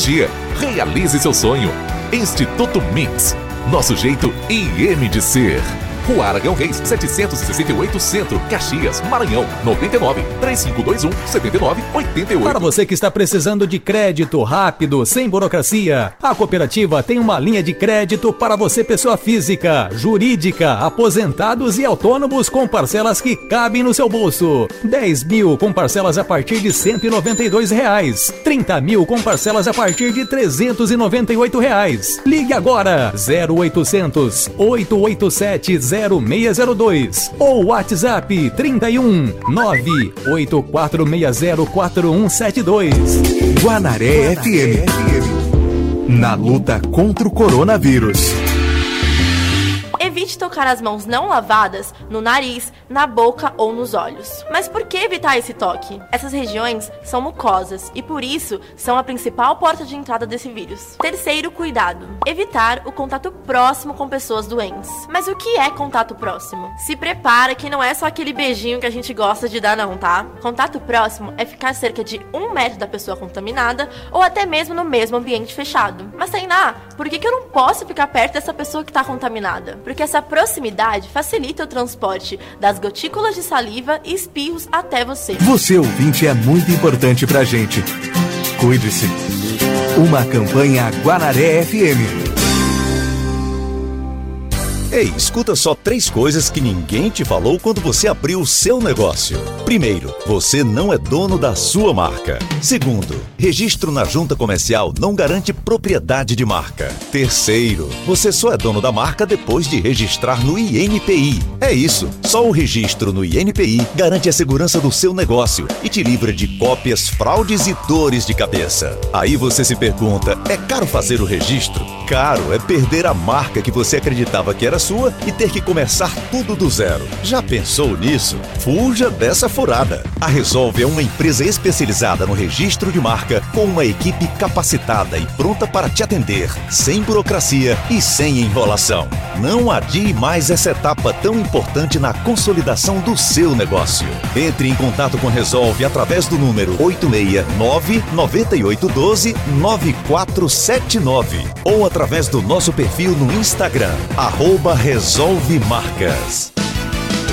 Tia, realize seu sonho. Instituto Mix. Nosso jeito IM de ser. Rua Aragão Reis, 768 Centro, Caxias, Maranhão, 99 3521 7988. Para você que está precisando de crédito rápido, sem burocracia, a cooperativa tem uma linha de crédito para você, pessoa física, jurídica, aposentados e autônomos com parcelas que cabem no seu bolso. 10 mil com parcelas a partir de 192 reais. 30 mil com parcelas a partir de 398 reais. Ligue agora 0800 887 0602 ou WhatsApp 31 984604172. Guanaré FM. Na luta contra o coronavírus. Evite tocar as mãos não lavadas no nariz, na boca ou nos olhos. Mas por que evitar esse toque? Essas regiões são mucosas e por isso são a principal porta de entrada desse vírus. Terceiro cuidado: evitar o contato próximo com pessoas doentes. Mas o que é contato próximo? Se prepara que não é só aquele beijinho que a gente gosta de dar, não, tá? Contato próximo é ficar cerca de um metro da pessoa contaminada ou até mesmo no mesmo ambiente fechado. Mas Tainá, por que, que eu não posso ficar perto dessa pessoa que está contaminada? Porque essa proximidade facilita o transporte das gotículas de saliva e espirros até você. Você ouvinte é muito importante pra gente. Cuide-se. Uma campanha Guanaré FM. Ei, escuta só três coisas que ninguém te falou quando você abriu o seu negócio. Primeiro, você não é dono da sua marca. Segundo, registro na junta comercial não garante propriedade de marca. Terceiro, você só é dono da marca depois de registrar no INPI. É isso, só o registro no INPI garante a segurança do seu negócio e te livra de cópias, fraudes e dores de cabeça. Aí você se pergunta: é caro fazer o registro? Caro é perder a marca que você acreditava que era sua e ter que começar tudo do zero. Já pensou nisso? Fuja dessa furada. A Resolve é uma empresa especializada no registro de marca com uma equipe capacitada e pronta para te atender, sem burocracia e sem enrolação. Não adie mais essa etapa tão importante na consolidação do seu negócio. Entre em contato com Resolve através do número 869 9812 9479 ou através do nosso perfil no Instagram, arroba Resolve Marcas.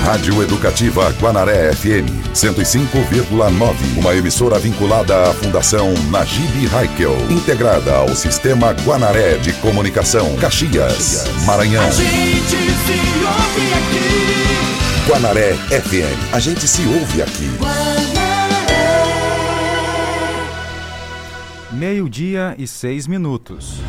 Rádio Educativa Guanaré FM 105,9. Uma emissora vinculada à Fundação Najib Haikel. Integrada ao Sistema Guanaré de Comunicação. Caxias, Maranhão. A gente se ouve aqui. Guanaré FM. A gente se ouve aqui. Meio-dia e seis minutos.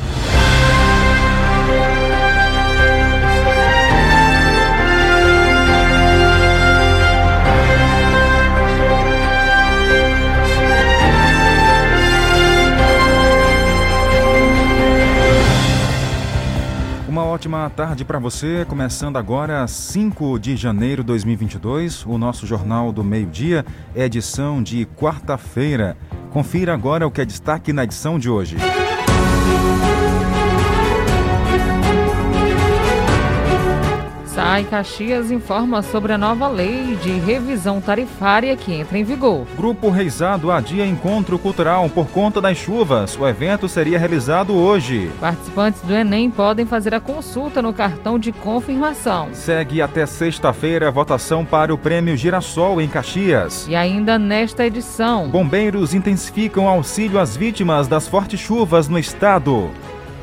Ótima tarde para você, começando agora 5 de janeiro de 2022, o nosso Jornal do Meio-Dia, edição de quarta-feira. Confira agora o que é destaque na edição de hoje. Sai Caxias informa sobre a nova lei de revisão tarifária que entra em vigor. Grupo Reisado adia encontro cultural por conta das chuvas. O evento seria realizado hoje. Participantes do Enem podem fazer a consulta no cartão de confirmação. Segue até sexta-feira a votação para o Prêmio Girassol em Caxias. E ainda nesta edição, Bombeiros intensificam auxílio às vítimas das fortes chuvas no estado.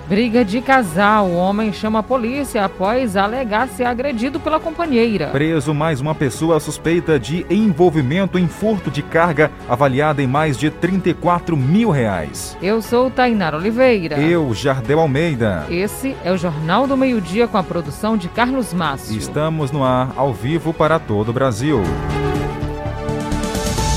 Briga de casal. O homem chama a polícia após alegar ser agredido pela companheira. Preso mais uma pessoa suspeita de envolvimento em furto de carga avaliada em mais de 34 mil reais. Eu sou Tainara Oliveira. Eu, Jardel Almeida. Esse é o Jornal do Meio-Dia com a produção de Carlos Márcio. Estamos no ar, ao vivo para todo o Brasil.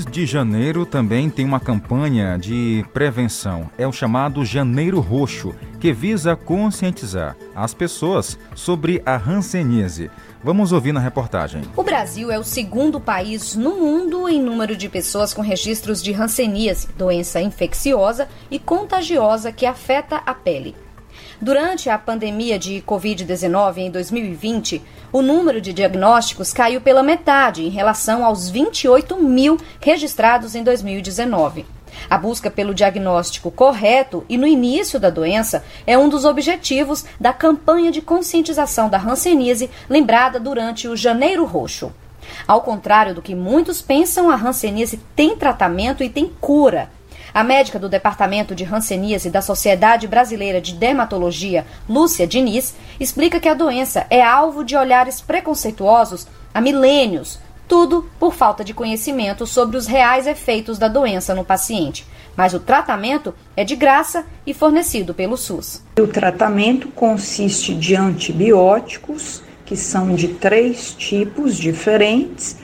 Mês de janeiro também tem uma campanha de prevenção. É o chamado Janeiro Roxo, que visa conscientizar as pessoas sobre a hanseníase. Vamos ouvir na reportagem. O Brasil é o segundo país no mundo em número de pessoas com registros de hanseníase, doença infecciosa e contagiosa que afeta a pele. Durante a pandemia de Covid-19 em 2020, o número de diagnósticos caiu pela metade em relação aos 28 mil registrados em 2019. A busca pelo diagnóstico correto e no início da doença é um dos objetivos da campanha de conscientização da hanseníase lembrada durante o Janeiro Roxo. Ao contrário do que muitos pensam, a hanseníase tem tratamento e tem cura. A médica do Departamento de Hanseníase da Sociedade Brasileira de Dermatologia, Lúcia Diniz, explica que a doença é alvo de olhares preconceituosos há milênios, tudo por falta de conhecimento sobre os reais efeitos da doença no paciente. Mas o tratamento é de graça e fornecido pelo SUS. O tratamento consiste de antibióticos, que são de três tipos diferentes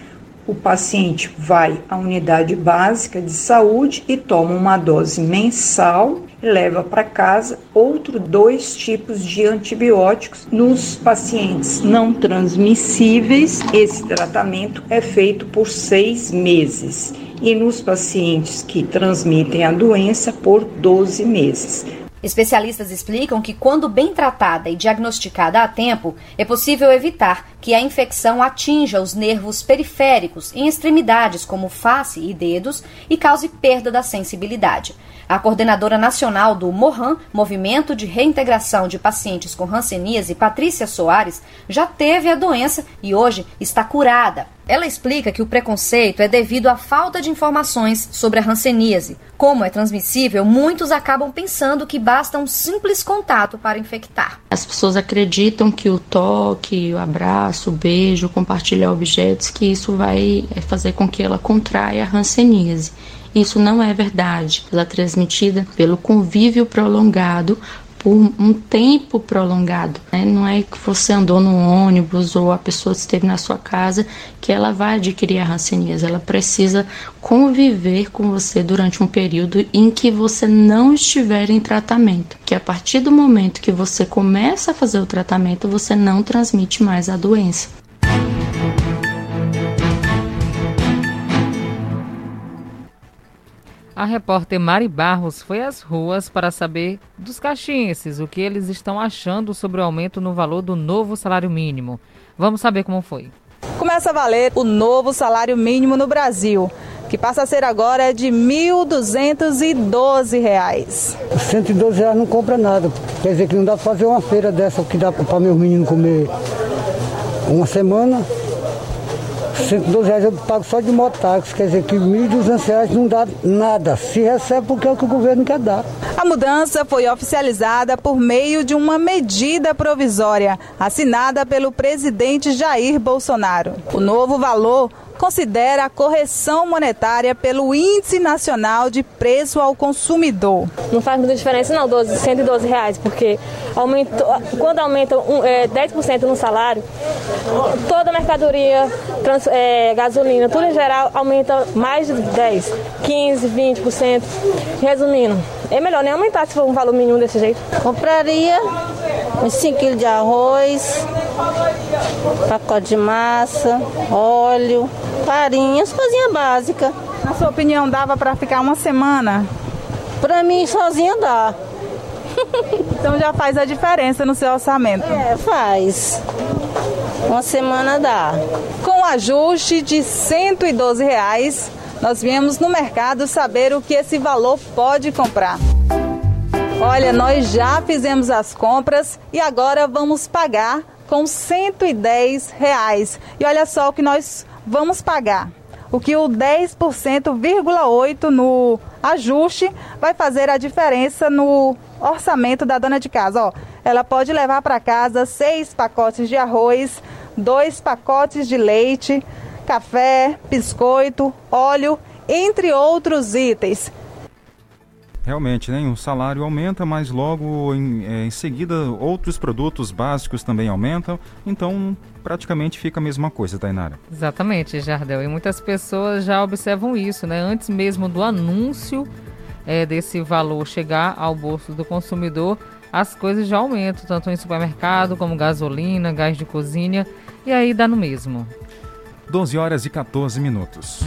o paciente vai à unidade básica de saúde e toma uma dose mensal leva para casa outro dois tipos de antibióticos nos pacientes não transmissíveis. Esse tratamento é feito por seis meses e nos pacientes que transmitem a doença por 12 meses. Especialistas explicam que, quando bem tratada e diagnosticada a tempo, é possível evitar que a infecção atinja os nervos periféricos em extremidades como face e dedos e cause perda da sensibilidade. A coordenadora nacional do MOHAN, Movimento de Reintegração de Pacientes com Hanseníase, Patrícia Soares, já teve a doença e hoje está curada. Ela explica que o preconceito é devido à falta de informações sobre a hanseníase. Como é transmissível, muitos acabam pensando que basta um simples contato para infectar. As pessoas acreditam que o toque, o abraço, o beijo, compartilhar objetos, que isso vai fazer com que ela contraia a hanseníase. Isso não é verdade. Ela é transmitida pelo convívio prolongado por um tempo prolongado. Né? Não é que você andou no ônibus ou a pessoa esteve na sua casa que ela vai adquirir a hanseníase. Ela precisa conviver com você durante um período em que você não estiver em tratamento. Que a partir do momento que você começa a fazer o tratamento, você não transmite mais a doença. A repórter Mari Barros foi às ruas para saber dos caxienses o que eles estão achando sobre o aumento no valor do novo salário mínimo. Vamos saber como foi. Começa a valer o novo salário mínimo no Brasil, que passa a ser agora de R$ 1.212. 112 reais não compra nada. Quer dizer que não dá para fazer uma feira dessa que dá para meus meninos comer uma semana 112 reais eu pago só de mototáxi, quer dizer que 1.200 reais não dá nada. Se recebe porque é o que o governo quer dar. A mudança foi oficializada por meio de uma medida provisória assinada pelo presidente Jair Bolsonaro. O novo valor considera a correção monetária pelo Índice Nacional de Preço ao Consumidor. Não faz muita diferença não, 12, 112 reais, porque aumentou, quando aumenta um, é, 10% no salário, toda a mercadoria, trans, é, gasolina, tudo em geral aumenta mais de 10, 15, 20%. Resumindo, é melhor nem aumentar se for um valor mínimo desse jeito. Compraria uns 5 quilos de arroz, pacote de massa, óleo, farinha, as coisinhas básicas. Na sua opinião, dava para ficar uma semana? Para mim, sozinha dá. então já faz a diferença no seu orçamento? É, faz. Uma semana dá. Com o ajuste de 112 reais, nós viemos no mercado saber o que esse valor pode comprar. Olha, nós já fizemos as compras e agora vamos pagar com 110 reais. E olha só o que nós vamos pagar. O que o 10,8% no ajuste vai fazer a diferença no orçamento da dona de casa. Ó, ela pode levar para casa seis pacotes de arroz, dois pacotes de leite, café, biscoito, óleo, entre outros itens. Realmente, né? O salário aumenta, mas logo em, é, em, seguida outros produtos básicos também aumentam. Então, praticamente fica a mesma coisa, Tainara. Exatamente, Jardel. E muitas pessoas já observam isso, né? Antes mesmo do anúncio é, desse valor chegar ao bolso do consumidor, as coisas já aumentam, tanto em supermercado como gasolina, gás de cozinha, e aí dá no mesmo. 12 horas e 14 minutos.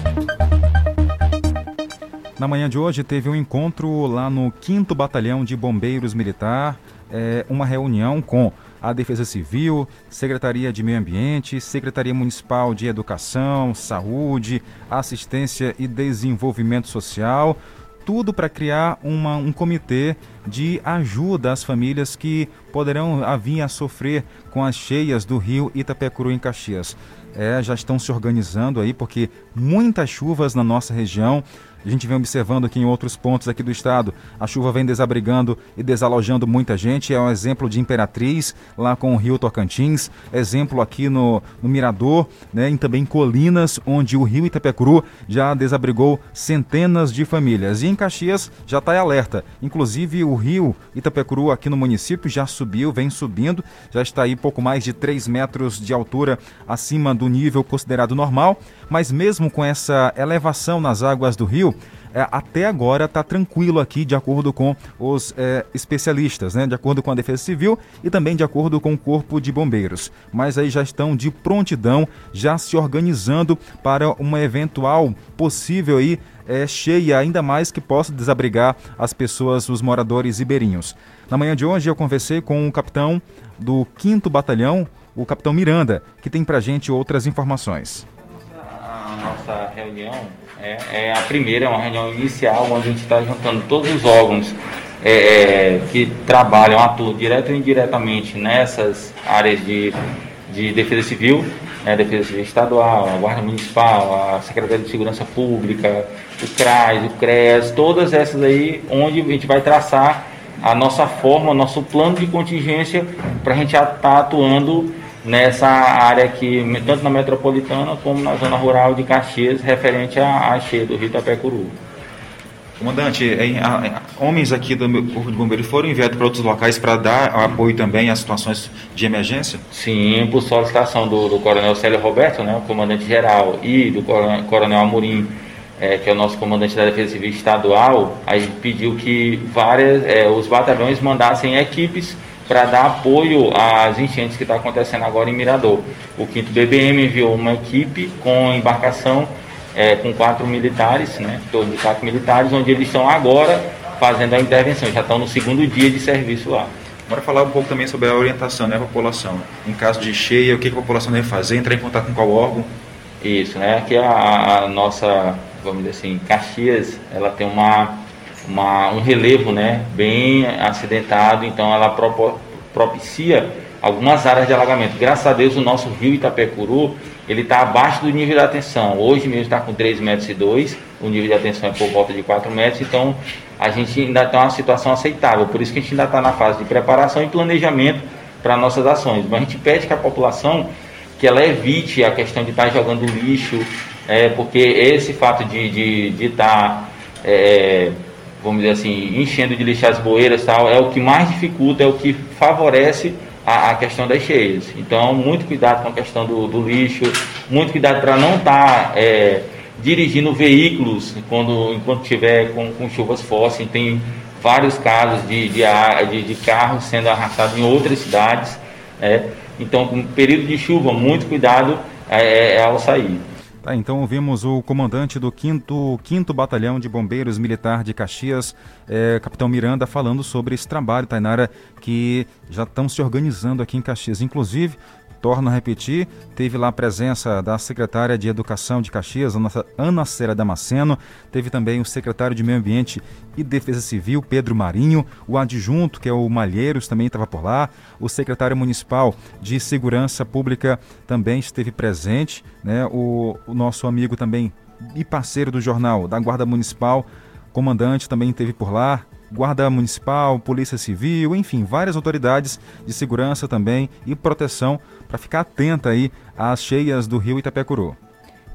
Na manhã de hoje teve um encontro lá no 5 Batalhão de Bombeiros Militar, é, uma reunião com a Defesa Civil, Secretaria de Meio Ambiente, Secretaria Municipal de Educação, Saúde, Assistência e Desenvolvimento Social, tudo para criar uma, um comitê de ajuda às famílias que poderão vir a sofrer com as cheias do rio Itapecuru em Caxias. É, já estão se organizando aí porque muitas chuvas na nossa região a gente vem observando aqui em outros pontos aqui do estado, a chuva vem desabrigando e desalojando muita gente. É um exemplo de Imperatriz, lá com o Rio Tocantins, exemplo aqui no, no Mirador, né, e também Colinas, onde o Rio Itapecuru já desabrigou centenas de famílias. E em Caxias já está em alerta. Inclusive o Rio Itapecuru aqui no município já subiu, vem subindo, já está aí pouco mais de 3 metros de altura acima do nível considerado normal. Mas mesmo com essa elevação nas águas do rio, é, até agora está tranquilo aqui, de acordo com os é, especialistas, né? de acordo com a Defesa Civil e também de acordo com o Corpo de Bombeiros. Mas aí já estão de prontidão, já se organizando para uma eventual possível aí, é, cheia, ainda mais que possa desabrigar as pessoas, os moradores ribeirinhos. Na manhã de hoje eu conversei com o capitão do 5 Batalhão, o capitão Miranda, que tem para gente outras informações. Nossa reunião é, é a primeira, é uma reunião inicial, onde a gente está juntando todos os órgãos é, é, que trabalham, atuam direto ou indiretamente nessas áreas de, de defesa civil, né, defesa civil estadual, a Guarda Municipal, a Secretaria de Segurança Pública, o CRAS, o CREAS, todas essas aí, onde a gente vai traçar a nossa forma, nosso plano de contingência para a gente estar tá atuando nessa área aqui, tanto na metropolitana como na zona rural de Caxias, referente à, à cheia do Rio Itapecuru. Comandante, homens aqui do Corpo de Bombeiros foram enviados para outros locais para dar apoio também às situações de emergência? Sim, por solicitação do, do Coronel Célio Roberto, né, o comandante geral, e do Coronel Amorim, é, que é o nosso comandante da Defesa Civil Estadual, a gente pediu que várias, é, os batalhões mandassem equipes para dar apoio às enchentes que está acontecendo agora em Mirador. O 5 BBM enviou uma equipe com embarcação é, com quatro militares, né, todos de quatro militares, onde eles estão agora fazendo a intervenção, já estão no segundo dia de serviço lá. Bora falar um pouco também sobre a orientação da né, população. Em caso de cheia, o que a população deve fazer? Entrar em contato com qual órgão? Isso, né? Aqui a, a nossa, vamos dizer assim, Caxias, ela tem uma uma, um relevo né, bem acidentado, então ela propicia algumas áreas de alagamento. Graças a Deus o nosso rio Itapecuru ele está abaixo do nível de atenção. Hoje mesmo está com 3 metros e 2, o nível de atenção é por volta de 4 metros, então a gente ainda está uma situação aceitável. Por isso que a gente ainda está na fase de preparação e planejamento para nossas ações. Mas a gente pede que a população que ela evite a questão de estar tá jogando lixo, é, porque esse fato de estar de, de tá, é, vamos dizer assim, enchendo de lixo as boeiras tal, é o que mais dificulta, é o que favorece a, a questão das cheias. Então, muito cuidado com a questão do, do lixo, muito cuidado para não estar tá, é, dirigindo veículos quando, enquanto tiver com, com chuvas fortes. Tem vários casos de, de, de, de carros sendo arrastados em outras cidades. É. Então, com período de chuva, muito cuidado é, é ao sair. Tá, então ouvimos o comandante do 5 quinto Batalhão de Bombeiros Militar de Caxias, é, Capitão Miranda, falando sobre esse trabalho, Tainara, que já estão se organizando aqui em Caxias. Inclusive, Torno a repetir, teve lá a presença da secretária de Educação de Caxias, Ana Cera Damasceno, teve também o secretário de Meio Ambiente e Defesa Civil, Pedro Marinho, o adjunto, que é o Malheiros, também estava por lá, o secretário municipal de Segurança Pública também esteve presente, né? o, o nosso amigo também e parceiro do jornal da Guarda Municipal, comandante também esteve por lá, Guarda Municipal, Polícia Civil, enfim, várias autoridades de segurança também e proteção para ficar atenta aí às cheias do rio Itapecuru.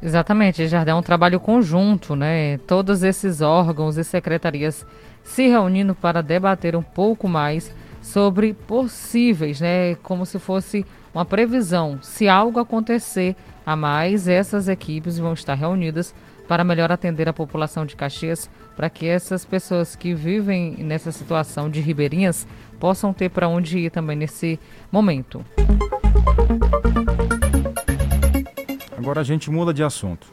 Exatamente, Jardel, é um trabalho conjunto, né? Todos esses órgãos e secretarias se reunindo para debater um pouco mais sobre possíveis, né? Como se fosse uma previsão. Se algo acontecer a mais, essas equipes vão estar reunidas para melhor atender a população de Caxias, para que essas pessoas que vivem nessa situação de ribeirinhas possam ter para onde ir também nesse momento. Agora a gente muda de assunto.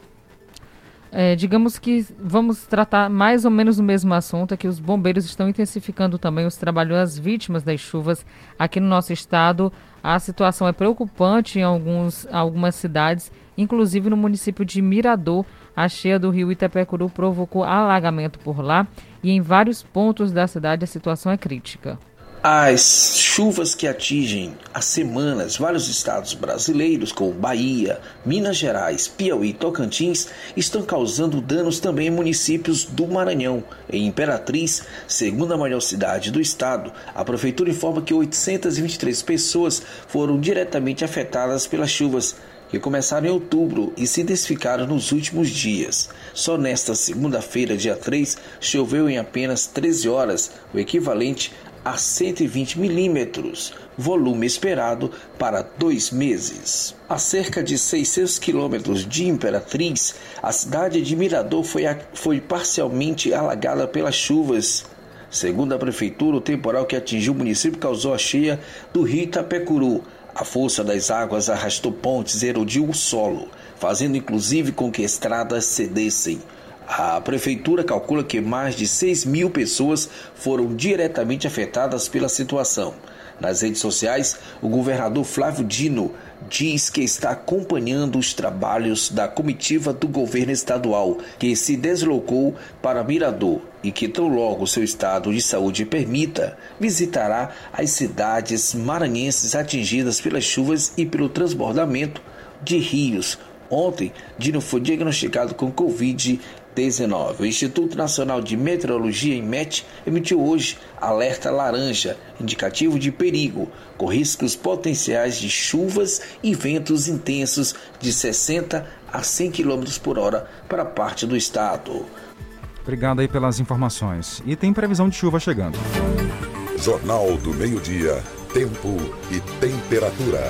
É, digamos que vamos tratar mais ou menos o mesmo assunto, é que os bombeiros estão intensificando também os trabalhos às vítimas das chuvas aqui no nosso estado. A situação é preocupante em alguns, algumas cidades, inclusive no município de Mirador. A cheia do rio Itapecuru provocou alagamento por lá e em vários pontos da cidade a situação é crítica. As chuvas que atingem há semanas vários estados brasileiros, como Bahia, Minas Gerais, Piauí e Tocantins, estão causando danos também em municípios do Maranhão. Em Imperatriz, segunda maior cidade do estado, a prefeitura informa que 823 pessoas foram diretamente afetadas pelas chuvas que começaram em outubro e se intensificaram nos últimos dias. Só nesta segunda-feira, dia 3, choveu em apenas 13 horas, o equivalente a 120 milímetros, volume esperado para dois meses. A cerca de 600 quilômetros de Imperatriz, a cidade de Mirador foi, foi parcialmente alagada pelas chuvas. Segundo a prefeitura, o temporal que atingiu o município causou a cheia do rio Itapecuru. A força das águas arrastou pontes e erodiu o solo, fazendo inclusive com que estradas cedessem. A prefeitura calcula que mais de 6 mil pessoas foram diretamente afetadas pela situação. Nas redes sociais, o governador Flávio Dino diz que está acompanhando os trabalhos da comitiva do governo estadual que se deslocou para Mirador e que, tão logo seu estado de saúde permita, visitará as cidades maranhenses atingidas pelas chuvas e pelo transbordamento de rios. Ontem, Dino foi diagnosticado com Covid 19. O Instituto Nacional de Meteorologia, IMET, emitiu hoje alerta laranja, indicativo de perigo, com riscos potenciais de chuvas e ventos intensos de 60 a 100 km por hora para parte do estado. Obrigado aí pelas informações. E tem previsão de chuva chegando. Jornal do Meio-Dia, Tempo e Temperatura.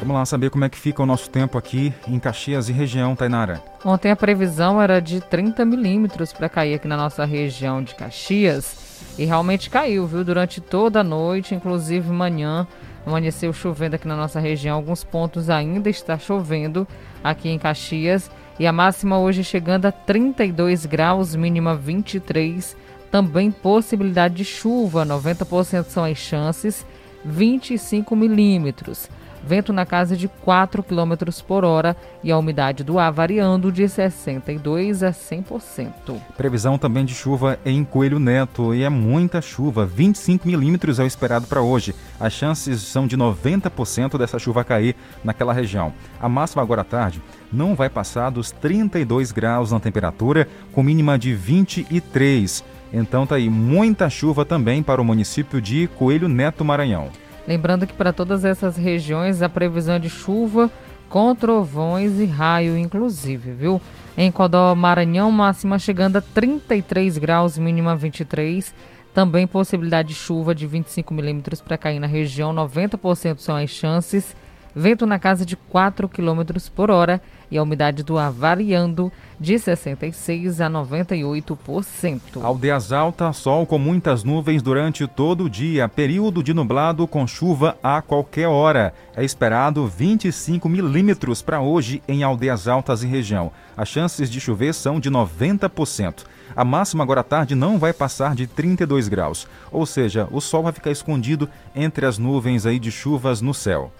Vamos lá saber como é que fica o nosso tempo aqui em Caxias e região, Tainara. Ontem a previsão era de 30 milímetros para cair aqui na nossa região de Caxias. E realmente caiu, viu? Durante toda a noite, inclusive manhã, amanheceu chovendo aqui na nossa região. Alguns pontos ainda está chovendo aqui em Caxias. E a máxima hoje chegando a 32 graus, mínima 23. Também possibilidade de chuva, 90% são as chances, 25 milímetros vento na casa de 4 km por hora e a umidade do ar variando de 62% a 100%. Previsão também de chuva em Coelho Neto e é muita chuva, 25 milímetros é o esperado para hoje. As chances são de 90% dessa chuva cair naquela região. A máxima agora à tarde não vai passar dos 32 graus na temperatura, com mínima de 23. Então tá aí muita chuva também para o município de Coelho Neto, Maranhão. Lembrando que para todas essas regiões a previsão é de chuva com trovões e raio, inclusive, viu? Em Codó, Maranhão, máxima chegando a 33 graus, mínima 23. Também possibilidade de chuva de 25 milímetros para cair na região, 90% são as chances. Vento na casa de 4 km por hora e a umidade do ar variando de 66% a 98%. Aldeias Alta, sol com muitas nuvens durante todo o dia, período de nublado com chuva a qualquer hora. É esperado 25 milímetros para hoje em Aldeias Altas e região. As chances de chover são de 90%. A máxima agora à tarde não vai passar de 32 graus, ou seja, o sol vai ficar escondido entre as nuvens aí de chuvas no céu.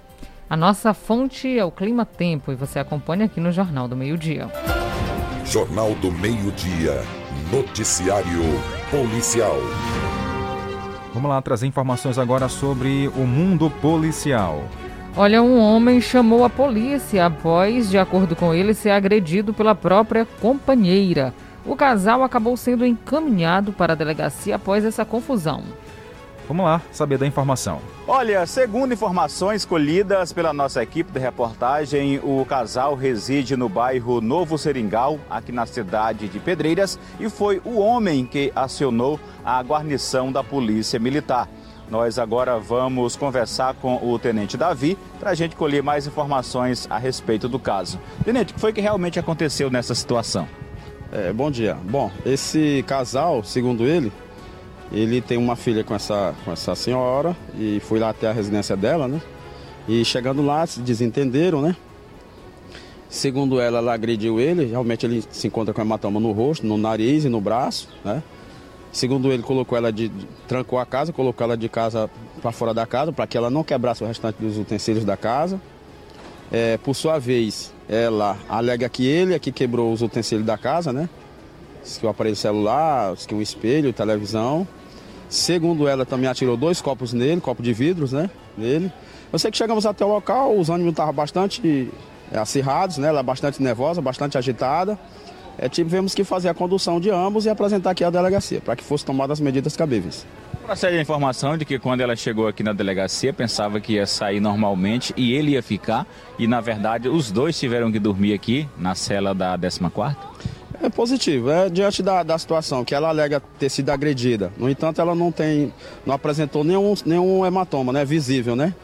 A nossa fonte é o Clima Tempo e você acompanha aqui no Jornal do Meio-Dia. Jornal do Meio-Dia. Noticiário Policial. Vamos lá trazer informações agora sobre o mundo policial. Olha, um homem chamou a polícia após, de acordo com ele, ser agredido pela própria companheira. O casal acabou sendo encaminhado para a delegacia após essa confusão. Vamos lá saber da informação. Olha, segundo informações colhidas pela nossa equipe de reportagem, o casal reside no bairro Novo Seringal, aqui na cidade de Pedreiras, e foi o homem que acionou a guarnição da Polícia Militar. Nós agora vamos conversar com o Tenente Davi para a gente colher mais informações a respeito do caso. Tenente, o que foi que realmente aconteceu nessa situação? É, bom dia. Bom, esse casal, segundo ele, ele tem uma filha com essa, com essa senhora e foi lá até a residência dela, né? E chegando lá, se desentenderam, né? Segundo ela, ela agrediu ele. Realmente ele se encontra com hematoma no rosto, no nariz e no braço, né? Segundo ele, colocou ela de, trancou a casa, colocou ela de casa para fora da casa para que ela não quebrasse o restante dos utensílios da casa. É, por sua vez, ela alega que ele é que quebrou os utensílios da casa, né? que o aparelho celular, que o espelho, televisão. Segundo ela, também atirou dois copos nele, copo de vidros, né? Nele. Eu sei que chegamos até o local, os ânimos estavam bastante é, acirrados, né? Ela bastante nervosa, bastante agitada. É, tivemos que fazer a condução de ambos e apresentar aqui a delegacia, para que fossem tomadas as medidas cabíveis. Procede a informação de que quando ela chegou aqui na delegacia, pensava que ia sair normalmente e ele ia ficar, e na verdade os dois tiveram que dormir aqui na cela da 14ª? É positivo, é diante da, da situação que ela alega ter sido agredida. No entanto, ela não tem, não apresentou nenhum, nenhum hematoma, né, visível, né?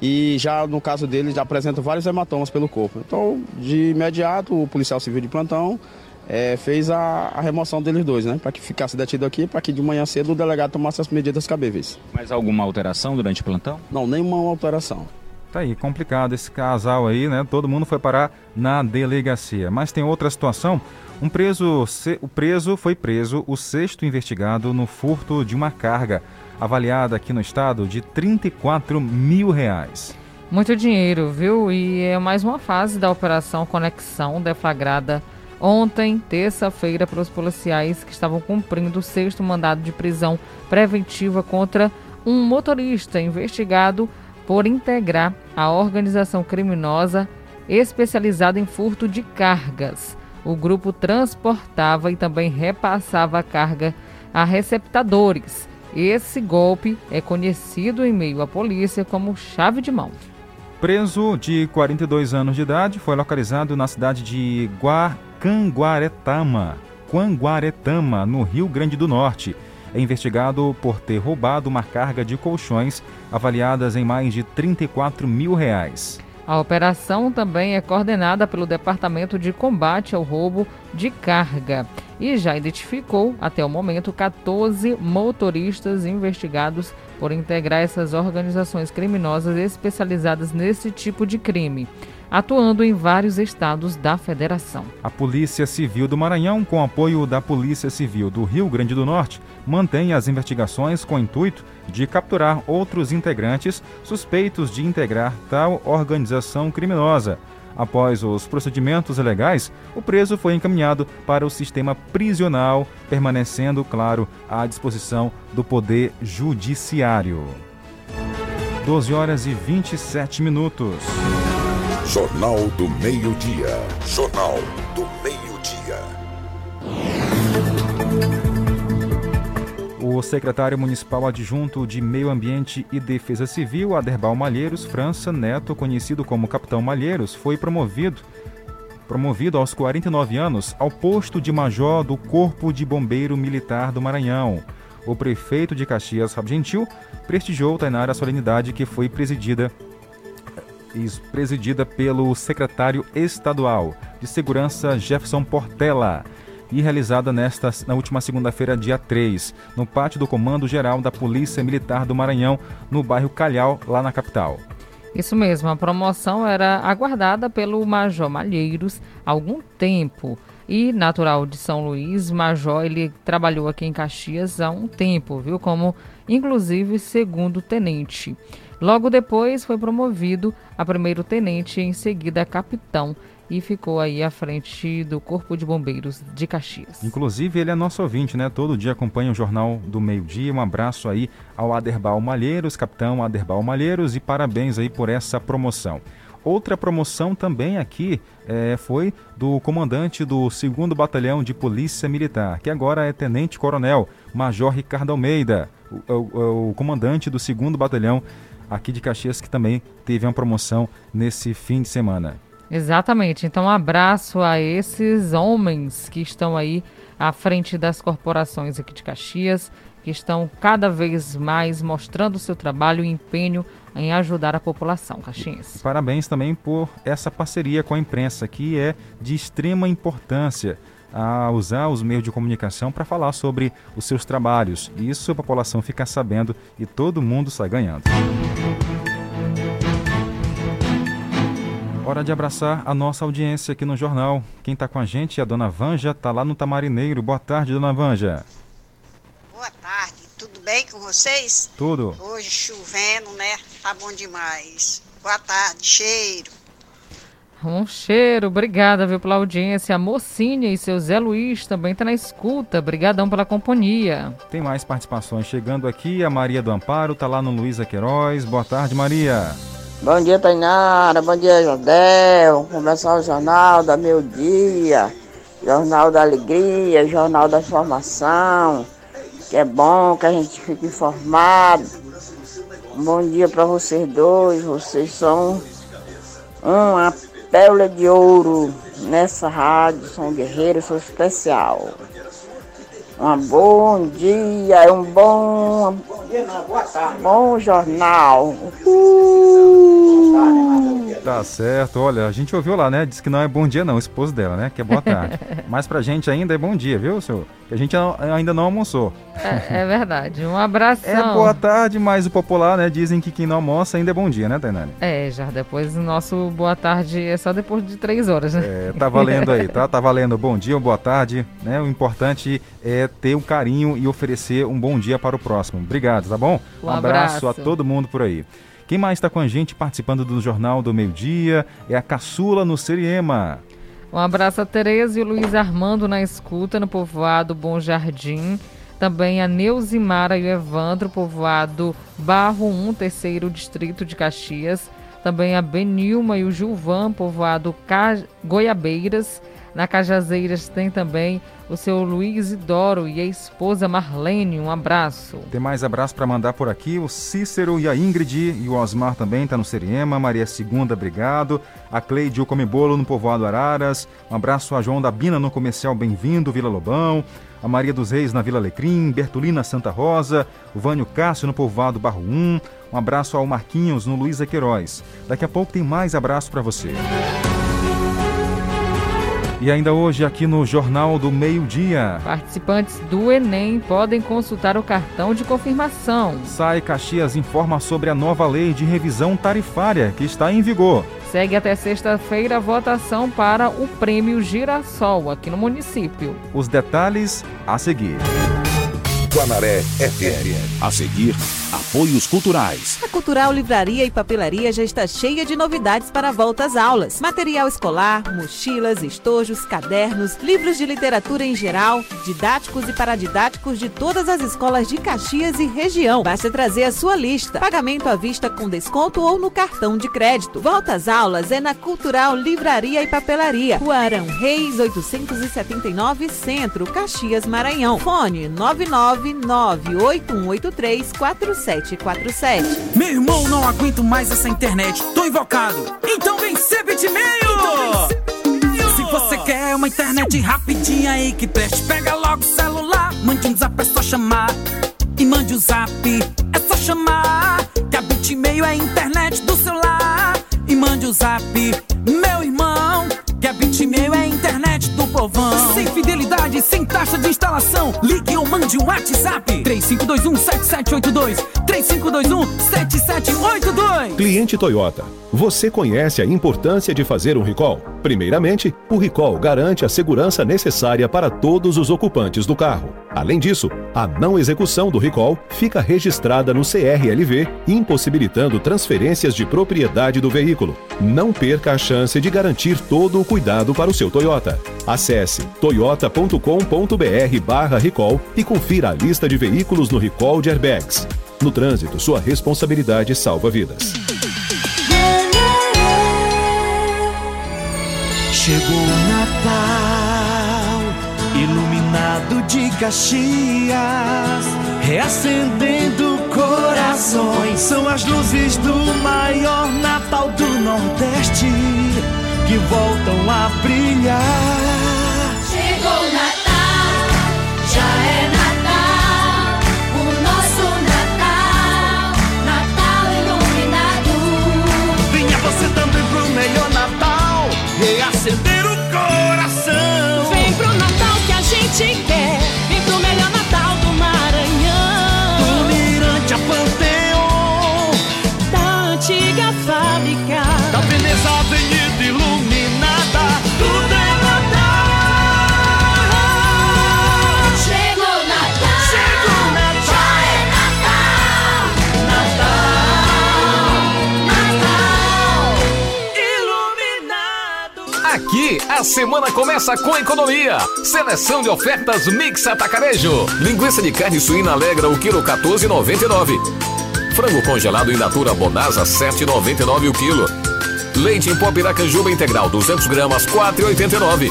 E já no caso dele já apresenta vários hematomas pelo corpo. Então, de imediato, o policial civil de plantão é, fez a, a, remoção deles dois, né? Para que ficasse detido aqui, para que de manhã cedo o delegado tomasse as medidas cabíveis. Mas alguma alteração durante o plantão? Não, nenhuma alteração. Tá aí, complicado esse casal aí, né? Todo mundo foi parar na delegacia. Mas tem outra situação. Um preso, o preso foi preso, o sexto investigado no furto de uma carga, avaliada aqui no estado de 34 mil reais. Muito dinheiro, viu? E é mais uma fase da Operação Conexão deflagrada ontem, terça-feira, para os policiais que estavam cumprindo o sexto mandado de prisão preventiva contra um motorista investigado por integrar a organização criminosa especializada em furto de cargas o grupo transportava e também repassava a carga a receptadores. Esse golpe é conhecido em meio à polícia como chave de mão. Preso de 42 anos de idade, foi localizado na cidade de Guacanguaretama, Quanguaretama, no Rio Grande do Norte. É investigado por ter roubado uma carga de colchões avaliadas em mais de 34 mil reais. A operação também é coordenada pelo Departamento de Combate ao Roubo de Carga e já identificou, até o momento, 14 motoristas investigados por integrar essas organizações criminosas especializadas nesse tipo de crime atuando em vários estados da federação. A Polícia Civil do Maranhão, com apoio da Polícia Civil do Rio Grande do Norte, mantém as investigações com o intuito de capturar outros integrantes suspeitos de integrar tal organização criminosa. Após os procedimentos legais, o preso foi encaminhado para o sistema prisional, permanecendo, claro, à disposição do Poder Judiciário. 12 horas e 27 minutos. Jornal do Meio-Dia. Jornal do Meio-Dia. O secretário municipal adjunto de Meio Ambiente e Defesa Civil, Aderbal Malheiros França Neto, conhecido como Capitão Malheiros, foi promovido promovido aos 49 anos ao posto de major do Corpo de Bombeiro Militar do Maranhão. O prefeito de Caxias, Fábio Gentil, prestigiou Tainara a solenidade que foi presidida presidida pelo secretário estadual de Segurança Jefferson Portela e realizada nesta na última segunda-feira, dia 3, no pátio do Comando Geral da Polícia Militar do Maranhão, no bairro Calhau, lá na capital. Isso mesmo, a promoção era aguardada pelo Major Malheiros há algum tempo. E natural de São Luís, Major, ele trabalhou aqui em Caxias há um tempo, viu? Como inclusive segundo tenente. Logo depois foi promovido a primeiro tenente e em seguida a capitão e ficou aí à frente do Corpo de Bombeiros de Caxias. Inclusive, ele é nosso ouvinte, né? Todo dia acompanha o Jornal do Meio Dia. Um abraço aí ao Aderbal Malheiros, capitão Aderbal Malheiros, e parabéns aí por essa promoção. Outra promoção também aqui é, foi do comandante do 2 Batalhão de Polícia Militar, que agora é Tenente Coronel, Major Ricardo Almeida, o, o, o comandante do 2 Batalhão aqui de Caxias, que também teve uma promoção nesse fim de semana. Exatamente. Então, um abraço a esses homens que estão aí à frente das corporações aqui de Caxias, que estão cada vez mais mostrando o seu trabalho e empenho em ajudar a população caxiense. Parabéns também por essa parceria com a imprensa, que é de extrema importância a usar os meios de comunicação para falar sobre os seus trabalhos. E isso a população fica sabendo e todo mundo sai ganhando. Hora de abraçar a nossa audiência aqui no jornal. Quem está com a gente é a dona Vanja, está lá no Tamarineiro. Boa tarde, dona Vanja. Boa tarde, tudo bem com vocês? Tudo. Hoje chovendo, né? Tá bom demais. Boa tarde, cheiro. Um cheiro, obrigada, viu, pela audiência. A Mocinha e seu Zé Luiz também tá na escuta. Obrigadão pela companhia. Tem mais participações chegando aqui. A Maria do Amparo tá lá no Luísa Queiroz. Boa tarde, Maria. Bom dia, Tainara. Bom dia, Jodel. Começar o jornal da Meu Dia. Jornal da Alegria, Jornal da Informação. Que é bom que a gente fique informado. Bom dia para vocês dois. Vocês são uma pérola de ouro nessa rádio. São guerreiros, sou especial. Um bom dia, um bom, bom jornal. Uh! Tá certo, olha, a gente ouviu lá, né? Diz que não é bom dia não, o esposo dela, né? Que é boa tarde. Mas pra gente ainda é bom dia, viu, senhor? Que a gente ainda não almoçou. É, é verdade. Um abração. É boa tarde, mas o popular, né? Dizem que quem não almoça ainda é bom dia, né, Tainani? É, já depois o nosso boa tarde é só depois de três horas, né? É, tá valendo aí, tá? Tá valendo bom dia ou boa tarde, né? O importante é ter o um carinho e oferecer um bom dia para o próximo. Obrigado, tá bom? Um, um abraço. abraço a todo mundo por aí. Quem mais está com a gente participando do Jornal do Meio Dia é a Caçula no Seriema. Um abraço a Tereza e o Luiz Armando na escuta no povoado Bom Jardim. Também a Neuzimara e o Evandro, povoado Barro 1, terceiro distrito de Caxias. Também a Benilma e o Gilvan, povoado Ca... Goiabeiras. Na Cajazeiras tem também o seu Luiz Idoro e a esposa Marlene. Um abraço. Tem mais abraço para mandar por aqui. O Cícero e a Ingrid e o Osmar também está no Seriema. Maria Segunda, obrigado. A Cleide, o Come Bolo no Povoado Araras. Um abraço a João da Bina no Comercial Bem-vindo, Vila Lobão. A Maria dos Reis na Vila Alecrim. Bertolina Santa Rosa. O Vânio Cássio no Povoado Barro 1. Um abraço ao Marquinhos no Luísa Queiroz. Daqui a pouco tem mais abraço para você. E ainda hoje aqui no Jornal do Meio-Dia. Participantes do Enem podem consultar o cartão de confirmação. Sai Caxias informa sobre a nova lei de revisão tarifária que está em vigor. Segue até sexta-feira a votação para o Prêmio Girassol aqui no município. Os detalhes a seguir. Guanaré FM. A seguir, apoios culturais. A Cultural Livraria e Papelaria já está cheia de novidades para a volta às aulas. Material escolar, mochilas, estojos, cadernos, livros de literatura em geral, didáticos e paradidáticos de todas as escolas de Caxias e região. Basta trazer a sua lista. Pagamento à vista com desconto ou no cartão de crédito. Volta às aulas é na Cultural Livraria e Papelaria. Rua Arão Reis, 879 Centro, Caxias, Maranhão. Fone 99 981834747. Meu irmão, não aguento mais essa internet. Tô invocado. Então vem ser bitmail! Então Se você quer uma internet rapidinha aí que preste, pega logo o celular. Mande um zap, é só chamar. E mande o um zap, é só chamar. Que a Bitmail é a internet do celular. E mande o um zap, meu irmão. Que a Bitmail é povão. Sem fidelidade, sem taxa de instalação. Ligue ou mande um WhatsApp. 3521-7782. 3521-7782. Cliente Toyota, você conhece a importância de fazer um recall? Primeiramente, o recall garante a segurança necessária para todos os ocupantes do carro. Além disso, a não execução do recall fica registrada no CRLV, impossibilitando transferências de propriedade do veículo. Não perca a chance de garantir todo o cuidado para o seu Toyota. Acesse toyota.com.br/recall e confira a lista de veículos no recall de airbags. No trânsito, sua responsabilidade salva vidas. Chegou o Natal, iluminado de Caxias, reacendendo corações. São as luzes do maior Natal do Nordeste que voltam a brilhar. Que A semana começa com economia. Seleção de ofertas Mix Atacarejo. Linguiça de carne suína alegra o quilo 14,99. Frango congelado in natura Bonasa 7,99 o quilo. Leite em pó Piracanjuba integral 200 gramas 4,89.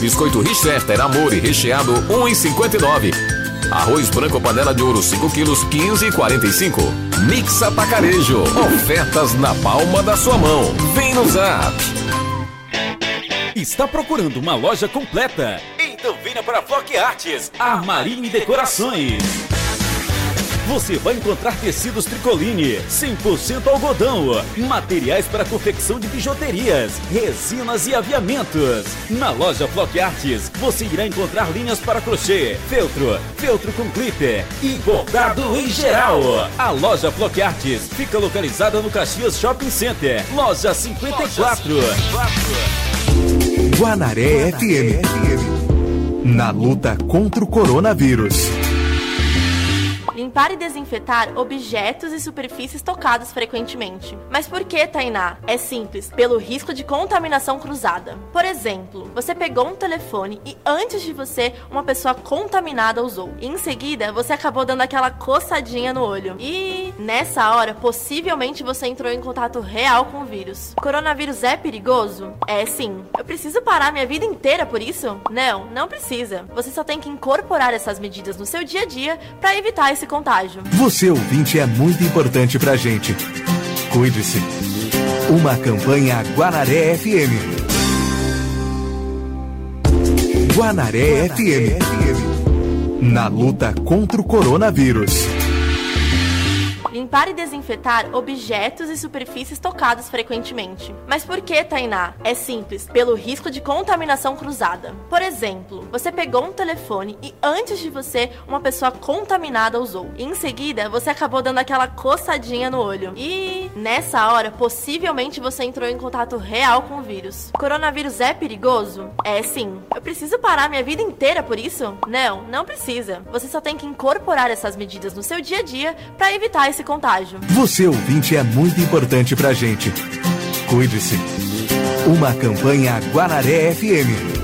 Biscoito Richetter Amore recheado 1,59. Arroz branco panela de ouro 5 quilos 15,45. Mix Atacarejo. Ofertas na palma da sua mão. Vem no Zap. Está procurando uma loja completa? Então venha para Flock Artes, Armarinho e Decorações. Você vai encontrar tecidos tricoline, 100% algodão, materiais para confecção de bijuterias, resinas e aviamentos. Na loja Flock Artes, você irá encontrar linhas para crochê, feltro, feltro com clipper e bordado em geral. A loja Flock Artes fica localizada no Caxias Shopping Center, loja 54. Guanaré FM. Na luta contra o coronavírus. Limpar e desinfetar objetos e superfícies tocados frequentemente. Mas por que, Tainá? É simples, pelo risco de contaminação cruzada. Por exemplo, você pegou um telefone e antes de você, uma pessoa contaminada usou. E em seguida, você acabou dando aquela coçadinha no olho. E nessa hora, possivelmente você entrou em contato real com o vírus. O coronavírus é perigoso? É sim. Eu preciso parar minha vida inteira por isso? Não, não precisa. Você só tem que incorporar essas medidas no seu dia a dia para evitar esse contágio. Você ouvinte é muito importante pra gente. Cuide-se. Uma campanha Guanaré FM. Guanaré FM. Na luta contra o coronavírus. Limpar e desinfetar objetos e superfícies tocados frequentemente. Mas por que, Tainá? É simples, pelo risco de contaminação cruzada. Por exemplo, você pegou um telefone e antes de você, uma pessoa contaminada usou. E em seguida, você acabou dando aquela coçadinha no olho. E nessa hora, possivelmente você entrou em contato real com o vírus. O coronavírus é perigoso? É sim. Eu preciso parar minha vida inteira por isso? Não, não precisa. Você só tem que incorporar essas medidas no seu dia a dia para evitar esse contágio. Você ouvinte é muito importante pra gente. Cuide-se. Uma campanha Guanaré FM.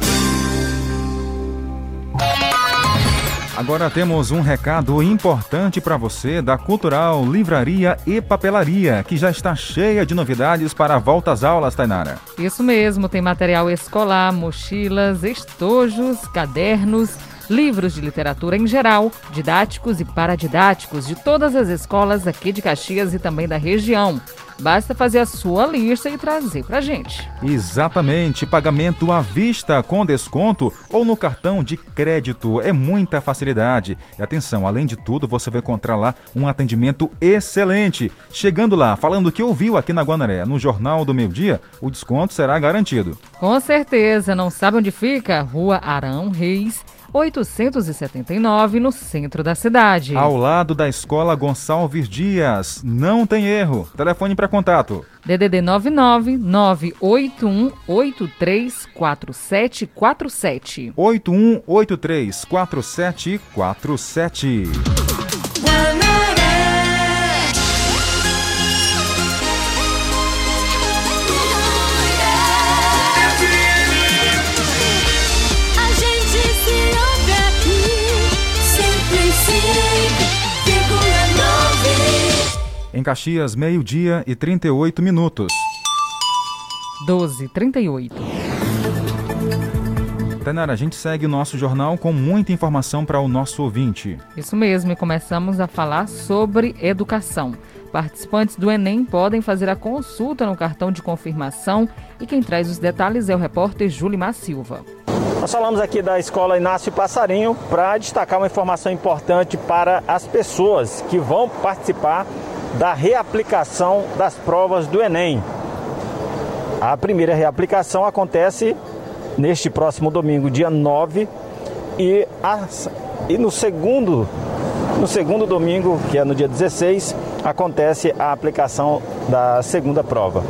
Agora temos um recado importante para você da Cultural Livraria e Papelaria, que já está cheia de novidades para a volta às aulas, Tainara. Isso mesmo, tem material escolar, mochilas, estojos, cadernos, livros de literatura em geral, didáticos e paradidáticos de todas as escolas aqui de Caxias e também da região. Basta fazer a sua lista e trazer pra gente. Exatamente, pagamento à vista com desconto ou no cartão de crédito. É muita facilidade. E atenção, além de tudo, você vai encontrar lá um atendimento excelente. Chegando lá, falando o que ouviu aqui na Guanaré, no Jornal do Meio Dia, o desconto será garantido. Com certeza, não sabe onde fica? Rua Arão Reis, 879, no centro da cidade. Ao lado da Escola Gonçalves Dias. Não tem erro. Telefone para contato. DDD 99 981 834747. 8183 Em Caxias, meio-dia e 38 minutos. 12 38. Tainara, a gente segue o nosso jornal com muita informação para o nosso ouvinte. Isso mesmo, e começamos a falar sobre educação. Participantes do Enem podem fazer a consulta no cartão de confirmação e quem traz os detalhes é o repórter Julimar Silva. Nós falamos aqui da escola Inácio Passarinho para destacar uma informação importante para as pessoas que vão participar da reaplicação das provas do Enem. A primeira reaplicação acontece neste próximo domingo, dia 9, e, as, e no segundo no segundo domingo, que é no dia 16, acontece a aplicação da segunda prova.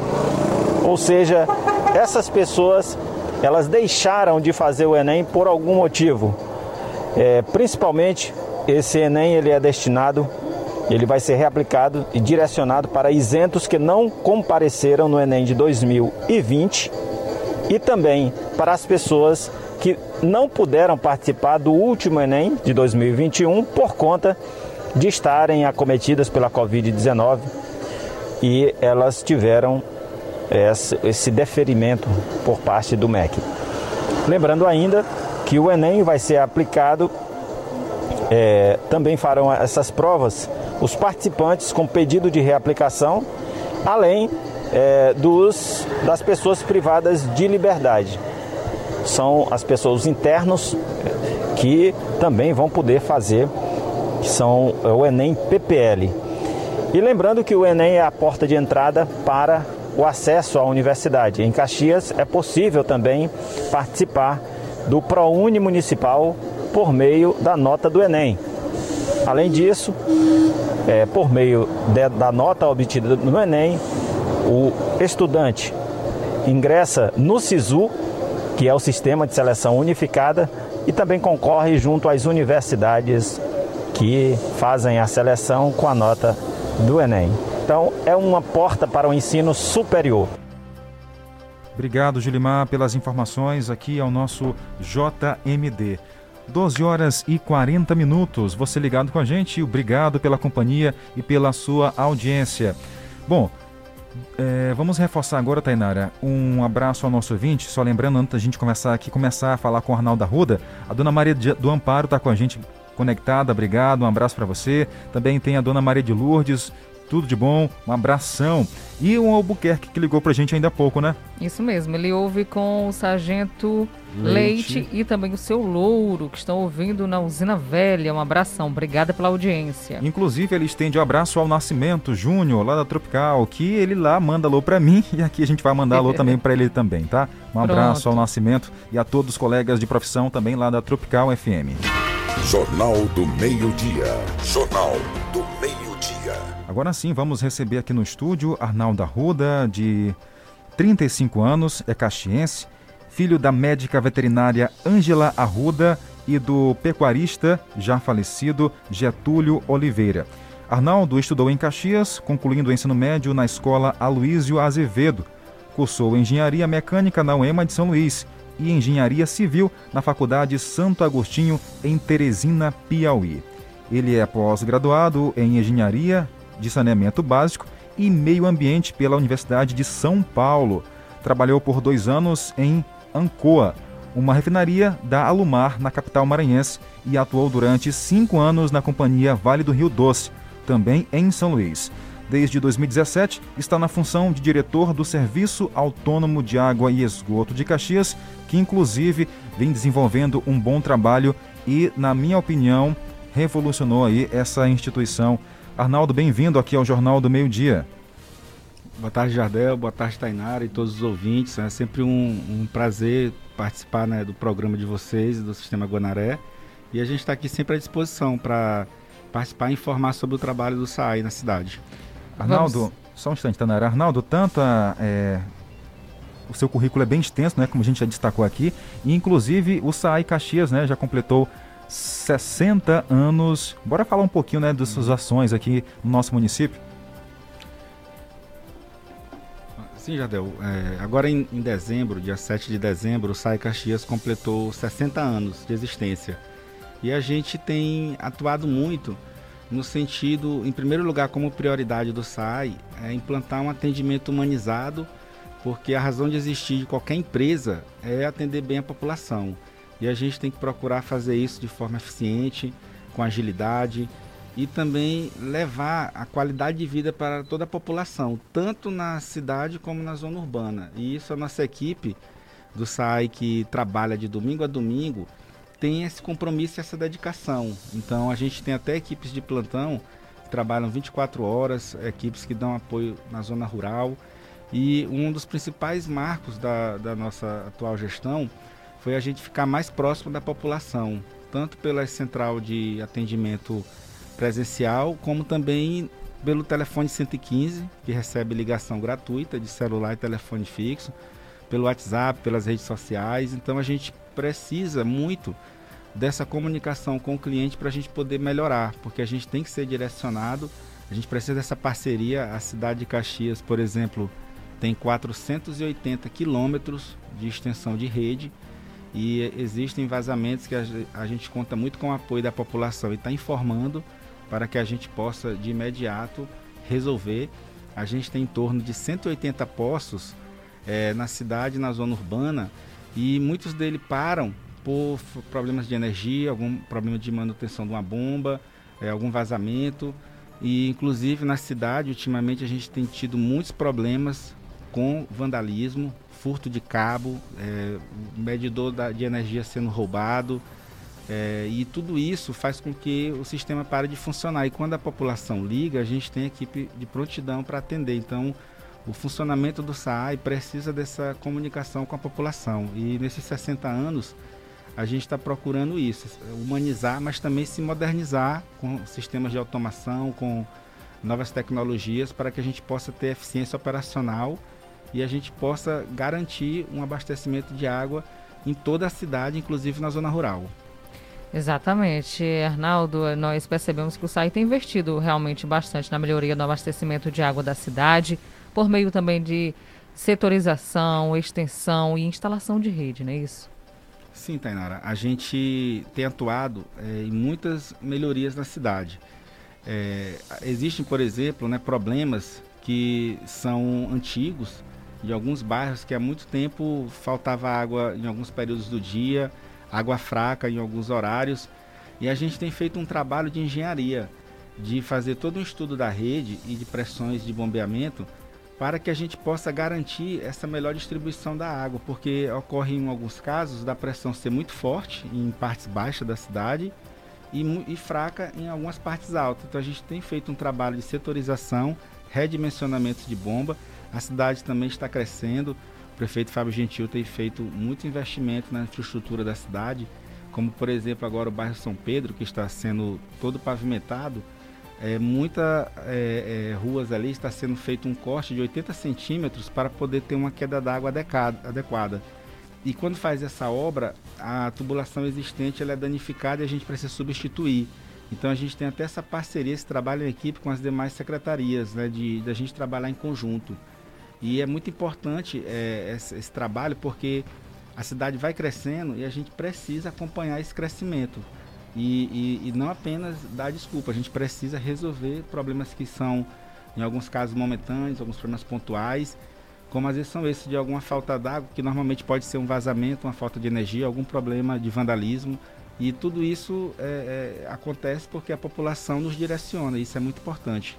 Ou seja, essas pessoas elas deixaram de fazer o Enem por algum motivo. É, principalmente esse Enem ele é destinado, ele vai ser reaplicado e direcionado para isentos que não compareceram no Enem de 2020 e também para as pessoas que não puderam participar do último Enem de 2021 por conta de estarem acometidas pela Covid-19 e elas tiveram esse deferimento por parte do MEC. Lembrando ainda que o Enem vai ser aplicado, é, também farão essas provas os participantes com pedido de reaplicação, além é, dos, das pessoas privadas de liberdade. São as pessoas internos que também vão poder fazer, que são o Enem PPL. E lembrando que o Enem é a porta de entrada para o acesso à universidade. Em Caxias é possível também participar do ProUni Municipal por meio da nota do Enem. Além disso, é, por meio de, da nota obtida no Enem, o estudante ingressa no SISU, que é o Sistema de Seleção Unificada, e também concorre junto às universidades que fazem a seleção com a nota do Enem. Então, é uma porta para o ensino superior. Obrigado, Julimar, pelas informações aqui ao nosso JMD. 12 horas e 40 minutos. Você ligado com a gente, obrigado pela companhia e pela sua audiência. Bom, é, vamos reforçar agora, Tainara, um abraço ao nosso ouvinte. Só lembrando, antes da gente começar aqui, começar a falar com o Arnaldo Arruda, a dona Maria do Amparo está com a gente conectada, obrigado, um abraço para você. Também tem a dona Maria de Lourdes, tudo de bom, um abração. E o Albuquerque que ligou pra gente ainda há pouco, né? Isso mesmo, ele ouve com o Sargento Leite. Leite, e também o seu Louro, que estão ouvindo na Usina Velha. Um abração, obrigada pela audiência. Inclusive, ele estende um abraço ao Nascimento Júnior, lá da Tropical, que ele lá manda alô pra mim e aqui a gente vai mandar alô também pra ele também, tá? Um Pronto. abraço ao Nascimento e a todos os colegas de profissão também lá da Tropical FM. Jornal do Meio-Dia. Jornal do Meio-Dia. Agora sim, vamos receber aqui no estúdio Arnaldo Arruda, de 35 anos, é caxiense, filho da médica veterinária Ângela Arruda e do pecuarista já falecido Getúlio Oliveira. Arnaldo estudou em Caxias, concluindo o ensino médio na escola Aloísio Azevedo. Cursou engenharia mecânica na UEMA de São Luís e engenharia civil na Faculdade Santo Agostinho, em Teresina, Piauí. Ele é pós-graduado em engenharia de saneamento básico e meio ambiente pela Universidade de São Paulo. Trabalhou por dois anos em Ancoa, uma refinaria da Alumar, na capital maranhense, e atuou durante cinco anos na companhia Vale do Rio Doce, também em São Luís. Desde 2017, está na função de diretor do Serviço Autônomo de Água e Esgoto de Caxias, que inclusive vem desenvolvendo um bom trabalho e, na minha opinião, revolucionou aí essa instituição. Arnaldo, bem-vindo aqui ao Jornal do Meio Dia. Boa tarde, Jardel. Boa tarde, Tainara e todos os ouvintes. É sempre um, um prazer participar né, do programa de vocês, do Sistema Guanaré. E a gente está aqui sempre à disposição para participar e informar sobre o trabalho do SAI na cidade. Arnaldo, Vamos. só um instante, Tainara. Arnaldo, tanto a, é, o seu currículo é bem extenso, né, como a gente já destacou aqui, e inclusive o SAI Caxias né, já completou 60 anos. Bora falar um pouquinho né, das suas ações aqui no nosso município? Sim, Jadel. É, agora em, em, dezembro, dia 7 de dezembro, o SAI Caxias completou 60 anos de existência. E a gente tem atuado muito no sentido, em primeiro lugar, como prioridade do SAI, é implantar um atendimento humanizado, porque a razão de existir de qualquer empresa é atender bem a população. E a gente tem que procurar fazer isso de forma eficiente, com agilidade e também levar a qualidade de vida para toda a população, tanto na cidade como na zona urbana. E isso a nossa equipe do SAI que trabalha de domingo a domingo tem esse compromisso e essa dedicação. Então a gente tem até equipes de plantão que trabalham 24 horas, equipes que dão apoio na zona rural. E um dos principais marcos da, da nossa atual gestão foi a gente ficar mais próximo da população, tanto pela central de atendimento presencial, como também pelo telefone 115, que recebe ligação gratuita de celular e telefone fixo, pelo WhatsApp, pelas redes sociais. Então a gente precisa muito dessa comunicação com o cliente para a gente poder melhorar, porque a gente tem que ser direcionado, a gente precisa dessa parceria. A cidade de Caxias, por exemplo, tem 480 quilômetros de extensão de rede e existem vazamentos que a gente conta muito com o apoio da população e está informando para que a gente possa de imediato resolver. A gente tem em torno de 180 poços é, na cidade, na zona urbana, e muitos deles param por problemas de energia, algum problema de manutenção de uma bomba, é, algum vazamento. E inclusive na cidade, ultimamente, a gente tem tido muitos problemas com vandalismo, furto de cabo, é, medidor da, de energia sendo roubado. É, e tudo isso faz com que o sistema pare de funcionar. E quando a população liga, a gente tem equipe de prontidão para atender. Então, o funcionamento do SAAI precisa dessa comunicação com a população. E nesses 60 anos, a gente está procurando isso, humanizar, mas também se modernizar com sistemas de automação, com novas tecnologias, para que a gente possa ter eficiência operacional e a gente possa garantir um abastecimento de água em toda a cidade, inclusive na zona rural. Exatamente, Arnaldo. Nós percebemos que o SAI tem investido realmente bastante na melhoria do abastecimento de água da cidade, por meio também de setorização, extensão e instalação de rede, não é isso? Sim, Tainara. A gente tem atuado é, em muitas melhorias na cidade. É, existem, por exemplo, né, problemas que são antigos de alguns bairros que há muito tempo faltava água em alguns períodos do dia, água fraca em alguns horários. E a gente tem feito um trabalho de engenharia, de fazer todo um estudo da rede e de pressões de bombeamento para que a gente possa garantir essa melhor distribuição da água, porque ocorre em alguns casos da pressão ser muito forte em partes baixas da cidade e, e fraca em algumas partes altas. Então a gente tem feito um trabalho de setorização, redimensionamento de bomba a cidade também está crescendo. O prefeito Fábio Gentil tem feito muito investimento na infraestrutura da cidade, como por exemplo agora o bairro São Pedro, que está sendo todo pavimentado. É, muitas é, é, ruas ali está sendo feito um corte de 80 centímetros para poder ter uma queda d'água adequada. E quando faz essa obra, a tubulação existente ela é danificada e a gente precisa substituir. Então a gente tem até essa parceria, esse trabalho em equipe com as demais secretarias, né, de da gente trabalhar em conjunto. E é muito importante é, esse, esse, trabalho porque a cidade vai crescendo e a gente precisa acompanhar esse crescimento. E, e, e, não apenas dar desculpa, a gente precisa resolver problemas que são, em alguns casos, momentâneos, alguns problemas pontuais, como às vezes são esses de alguma falta d'água, que normalmente pode ser um vazamento, uma falta de energia, algum problema de vandalismo. E tudo isso é, é, acontece porque a população nos direciona, isso é muito importante.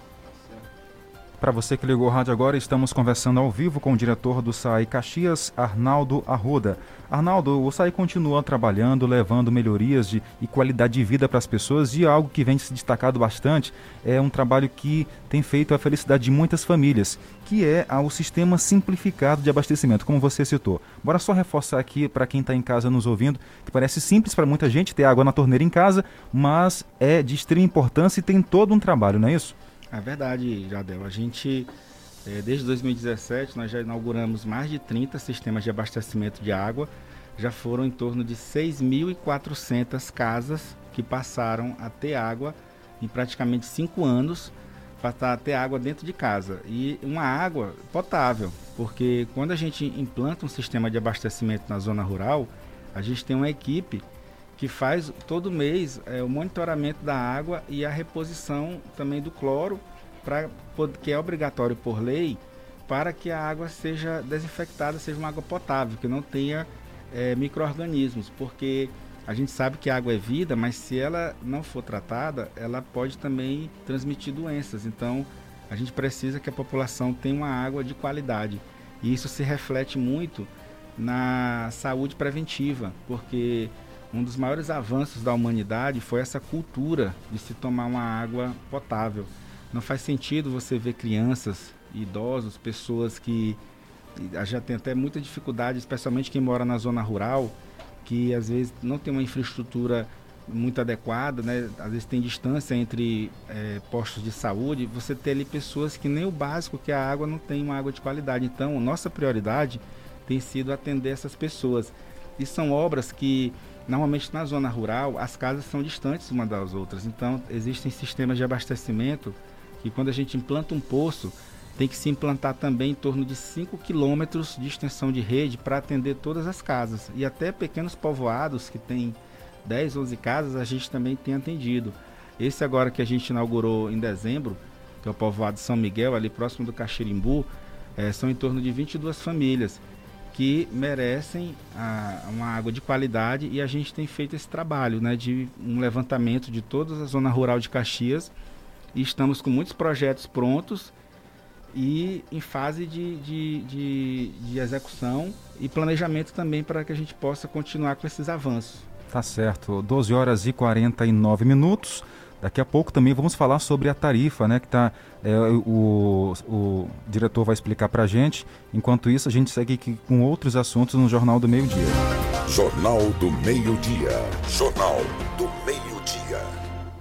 Para você que ligou o rádio agora, estamos conversando ao vivo com o diretor do SAI Caxias, Arnaldo Arruda. Arnaldo, o SAI continua trabalhando, levando melhorias de, e qualidade de vida para as pessoas e algo que vem se destacado bastante é um trabalho que tem feito a felicidade de muitas famílias, que é o sistema simplificado de abastecimento, como você citou. Bora só reforçar aqui para quem está em casa nos ouvindo, que parece simples para muita gente ter água na torneira em casa, mas é de extrema importância e tem todo um trabalho, não é isso? É verdade, Jadel. A gente, é, desde 2017, nós já inauguramos mais de 30 sistemas de abastecimento de água. Já foram em torno de 6.400 casas que passaram a ter água em praticamente 5 anos para a ter água dentro de casa. E uma água potável, porque quando a gente implanta um sistema de abastecimento na zona rural, a gente tem uma equipe que faz todo mês é, o monitoramento da água e a reposição também do cloro, pra, que é obrigatório por lei, para que a água seja desinfectada, seja uma água potável, que não tenha é, micro-organismos, porque a gente sabe que a água é vida, mas se ela não for tratada, ela pode também transmitir doenças. Então, a gente precisa que a população tenha uma água de qualidade. E isso se reflete muito na saúde preventiva, porque um dos maiores avanços da humanidade foi essa cultura de se tomar uma água potável. Não faz sentido você ver crianças, idosos, pessoas que já tem até muita dificuldade, especialmente quem mora na zona rural, que às vezes não tem uma infraestrutura muito adequada, né? às vezes tem distância entre é, postos de saúde, você ter ali pessoas que nem o básico, que a água não tem uma água de qualidade. Então, nossa prioridade tem sido atender essas pessoas. E são obras que, normalmente na zona rural, as casas são distantes uma das outras. Então, existem sistemas de abastecimento que quando a gente implanta um poço, tem que se implantar também em torno de 5 quilômetros de extensão de rede para atender todas as casas. E até pequenos povoados que têm 10, 11 casas, a gente também tem atendido. Esse agora que a gente inaugurou em dezembro, que é o povoado São Miguel, ali próximo do Caxirimbu, é, são em torno de 22 famílias que merecem a, uma água de qualidade e a gente tem feito esse trabalho né, de um levantamento de toda a zona rural de Caxias e estamos com muitos projetos prontos e em fase de, de, de, de execução e planejamento também para que a gente possa continuar com esses avanços. Tá certo, 12 horas e 49 minutos. Daqui a pouco também vamos falar sobre a tarifa, né? Que tá, é, o, o diretor vai explicar para a gente. Enquanto isso, a gente segue aqui com outros assuntos no Jornal do Meio Dia. Jornal do Meio Dia. Jornal do Meio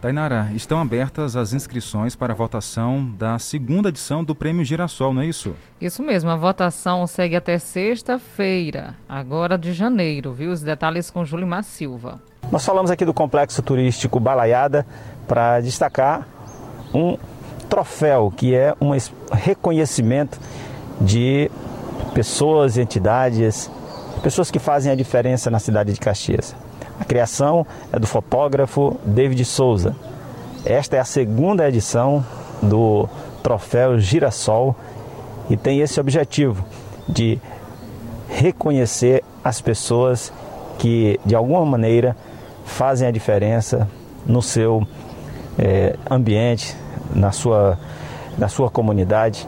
Tainara, estão abertas as inscrições para a votação da segunda edição do Prêmio Girassol, não é isso? Isso mesmo, a votação segue até sexta-feira, agora de janeiro, viu? Os detalhes com Julimar Silva. Nós falamos aqui do complexo turístico Balaiada para destacar um troféu que é um reconhecimento de pessoas, entidades, pessoas que fazem a diferença na cidade de Caxias. A criação é do fotógrafo David Souza. Esta é a segunda edição do troféu Girassol e tem esse objetivo de reconhecer as pessoas que de alguma maneira fazem a diferença no seu é, ambiente, na sua, na sua comunidade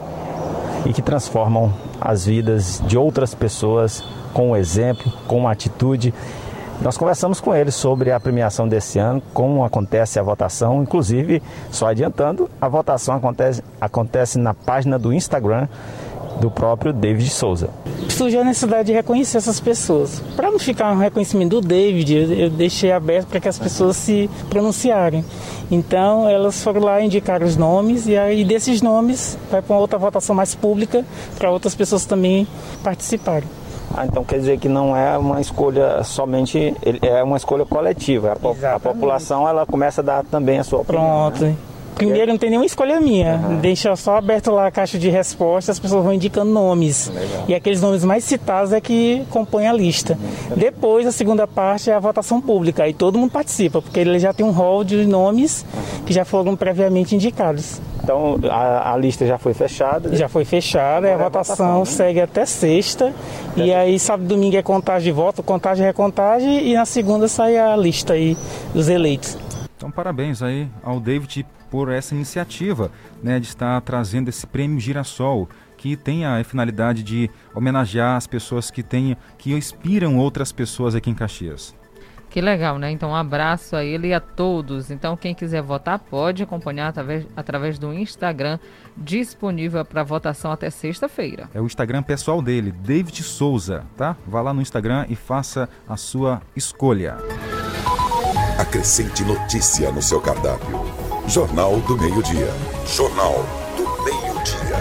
e que transformam as vidas de outras pessoas com o exemplo, com a atitude. Nós conversamos com eles sobre a premiação desse ano, como acontece a votação, inclusive, só adiantando, a votação acontece, acontece na página do Instagram do próprio David Souza. Surgiu a necessidade de reconhecer essas pessoas. Para não ficar um reconhecimento do David, eu deixei aberto para que as pessoas se pronunciarem. Então, elas foram lá indicar os nomes e aí desses nomes vai para uma outra votação mais pública para outras pessoas também participarem. Ah, então quer dizer que não é uma escolha somente, é uma escolha coletiva. A, a população ela começa a dar também a sua opinião. Pronto. Né? Primeiro não tem nenhuma escolha minha. Uhum. Deixa só aberto lá a caixa de respostas, as pessoas vão indicando nomes. Legal. E aqueles nomes mais citados é que compõem a lista. Uhum. Depois, a segunda parte é a votação pública. Aí todo mundo participa, porque ele já tem um rol de nomes que já foram previamente indicados. Então a, a lista já foi fechada? Já foi fechada, e a votação, votação né? segue até sexta. É. E aí sábado e domingo é contagem de voto, contagem e recontagem, e na segunda sai a lista aí dos eleitos. Então parabéns aí ao David por essa iniciativa né, de estar trazendo esse prêmio Girassol, que tem a finalidade de homenagear as pessoas que têm, que inspiram outras pessoas aqui em Caxias. Que legal, né? Então, um abraço a ele e a todos. Então, quem quiser votar pode acompanhar através, através do Instagram, disponível para votação até sexta-feira. É o Instagram pessoal dele, David Souza, tá? Vá lá no Instagram e faça a sua escolha. Acrescente notícia no seu cardápio. Jornal do Meio-Dia. Jornal do Meio-Dia.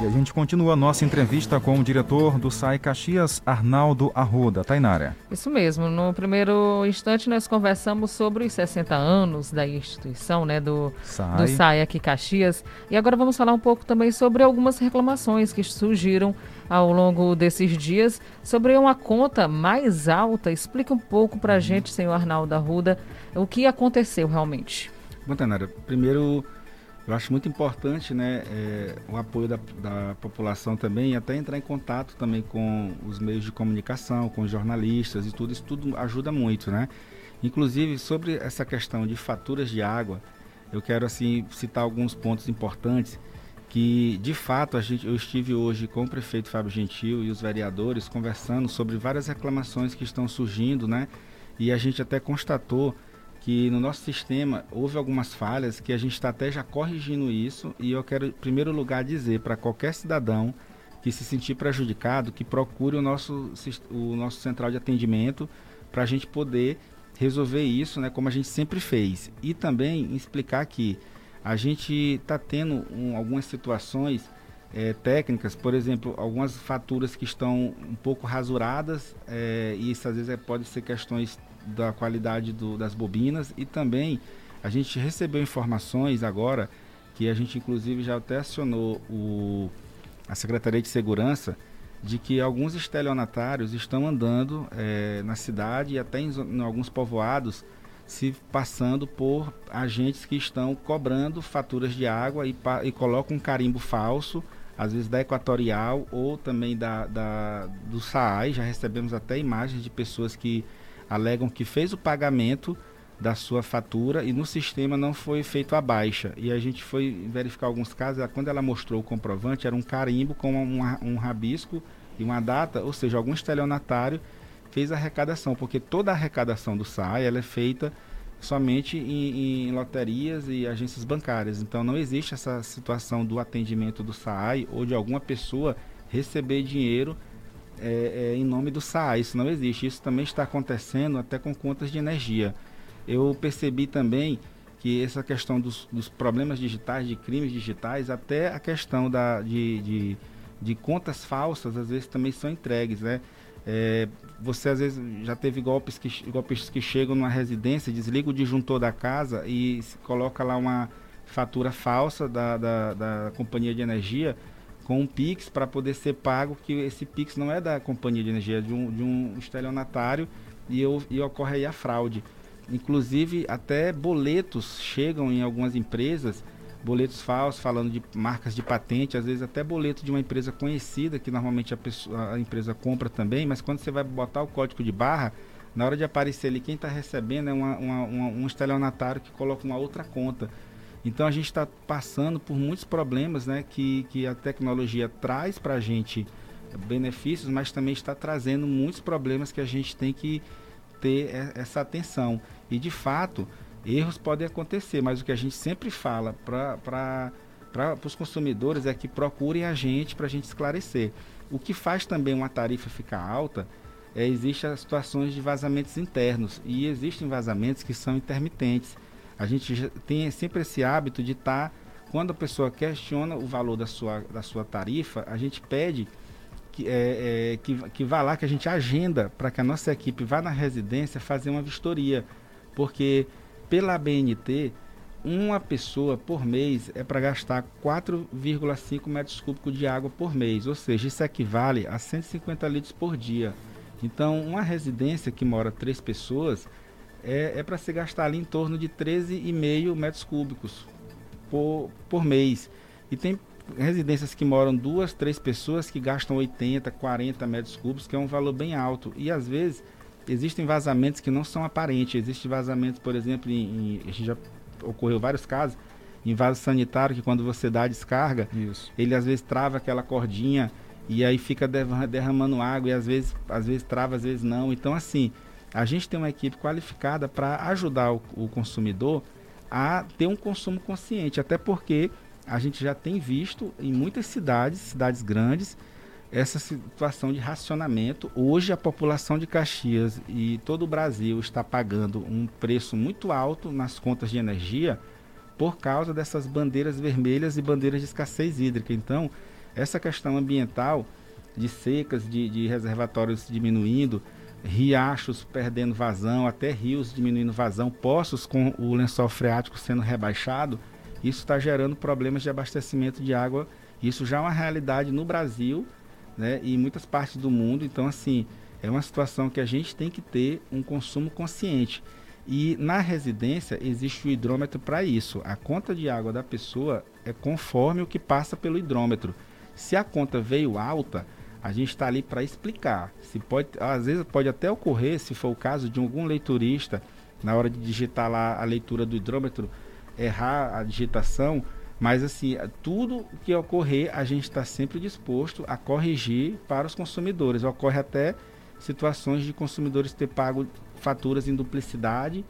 E a gente continua a nossa entrevista com o diretor do SAI Caxias, Arnaldo Arruda. Tainara. Isso mesmo. No primeiro instante, nós conversamos sobre os 60 anos da instituição, né, do SAI, do SAI aqui Caxias. E agora vamos falar um pouco também sobre algumas reclamações que surgiram ao longo desses dias sobre uma conta mais alta. Explica um pouco para a uhum. gente, senhor Arnaldo Arruda, o que aconteceu realmente. Bom, Tanara, primeiro Eu acho muito importante né, é, o apoio da, da população também, até entrar em contato também com os meios de comunicação, com os jornalistas e tudo, isso tudo ajuda muito, né? Inclusive, sobre essa questão de faturas de água, eu quero assim citar alguns pontos importantes que, de fato, gente, eu estive hoje com o prefeito Fábio Gentil e os vereadores conversando sobre várias reclamações que estão surgindo, né? E a gente até constatou que no nosso sistema houve algumas falhas que a gente está até já corrigindo isso e eu quero, em primeiro lugar, dizer para qualquer cidadão que se sentir prejudicado que procure o nosso, o nosso central de atendimento para a gente poder resolver isso, né, como a gente sempre fez. E também explicar que a gente está tendo um, algumas situações é, técnicas, por exemplo, algumas faturas que estão um pouco rasuradas, é, e isso às vezes é, pode ser questões da qualidade do, das bobinas. E também a gente recebeu informações agora que a gente inclusive já até acionou o, a Secretaria de Segurança de que alguns estelionatários estão andando é, na cidade e até em, em, alguns povoados se passando por agentes que estão cobrando faturas de água e, e colocam um carimbo falso, às vezes da Equatorial ou também da, da do SAAI. Já recebemos até imagens de pessoas que alegam que fez o pagamento da sua fatura e no sistema não foi feito a baixa. E a gente foi verificar alguns casos, quando ela mostrou o comprovante, era um carimbo com um, um rabisco e uma data, ou seja, algum estelionatário fez a arrecadação, porque toda a arrecadação do SAI ela é feita somente em, em, loterias e agências bancárias. Então não existe essa situação do atendimento do SAI ou de alguma pessoa receber dinheiro é, é, em nome do SAA. Isso não existe. Isso também está acontecendo até com contas de energia. Eu percebi também que essa questão dos, dos problemas digitais, de crimes digitais, até a questão da, de, de, de contas falsas, às vezes também são entregues, né? É, você às vezes já teve golpes que, golpes que chegam numa residência, desliga o disjuntor da casa e coloca lá uma fatura falsa da, da, da companhia de energia com um Pix para poder ser pago, que esse Pix não é da companhia de energia, é de um, de um estelionatário e, eu, e ocorre aí a fraude. Inclusive, até boletos chegam em algumas empresas, boletos falsos, falando de marcas de patente, às vezes até boleto de uma empresa conhecida, que normalmente a, pessoa, a empresa compra também, mas quando você vai botar o código de barra, na hora de aparecer ali, quem está recebendo é uma, uma, uma, um estelionatário que coloca uma outra conta. Então a gente está passando por muitos problemas né, que, que a tecnologia traz para a gente benefícios, mas também está trazendo muitos problemas que a gente tem que ter essa atenção. E de fato, erros podem acontecer, mas o que a gente sempre fala para os consumidores é que procurem a gente para a gente esclarecer. O que faz também uma tarifa ficar alta é existem situações de vazamentos internos e existem vazamentos que são intermitentes a gente tem sempre esse hábito de estar, tá, quando a pessoa questiona o valor da sua, da sua tarifa, a gente pede que, é, é, que, que vá lá, que a gente agenda para que a nossa equipe vá na residência fazer uma vistoria. Porque pela BNT, uma pessoa por mês é para gastar 4,5 metros cúbicos de água por mês, ou seja, isso equivale a 150 litros por dia. Então, uma residência que mora três pessoas, é, é para se gastar ali em torno de 13,5 metros cúbicos por, por mês. E tem residências que moram duas, três pessoas que gastam 80, 40 metros cúbicos, que é um valor bem alto. E às vezes existem vazamentos que não são aparentes. Existem vazamentos, por exemplo, em, em, a gente já ocorreu vários casos, em vaso sanitário, que quando você dá a descarga, Isso. ele às vezes trava aquela cordinha e aí fica derramando água e às vezes, às vezes trava, às vezes não. Então assim, a gente tem uma equipe qualificada para ajudar o, o consumidor a ter um consumo consciente, até porque a gente já tem visto em muitas cidades, cidades grandes, essa situação de racionamento. Hoje a população de Caxias e todo o Brasil está pagando um preço muito alto nas contas de energia por causa dessas bandeiras vermelhas e bandeiras de escassez hídrica. Então, essa questão ambiental de secas, de, de reservatórios diminuindo, riachos perdendo vazão, até rios diminuindo vazão, poços com o lençol freático sendo rebaixado, isso está gerando problemas de abastecimento de água. Isso já é uma realidade no Brasil né, e em muitas partes do mundo. Então, assim, é uma situação que a gente tem que ter um consumo consciente. E na residência existe o hidrômetro para isso. A conta de água da pessoa é conforme o que passa pelo hidrômetro. Se a conta veio alta, a gente está ali para explicar. Se pode, às vezes pode até ocorrer, se for o caso de algum leiturista, na hora de digitar lá a leitura do hidrômetro, errar a digitação, mas assim, tudo que ocorrer, a gente está sempre disposto a corrigir para os consumidores. Ocorre até situações de consumidores ter pago faturas em duplicidade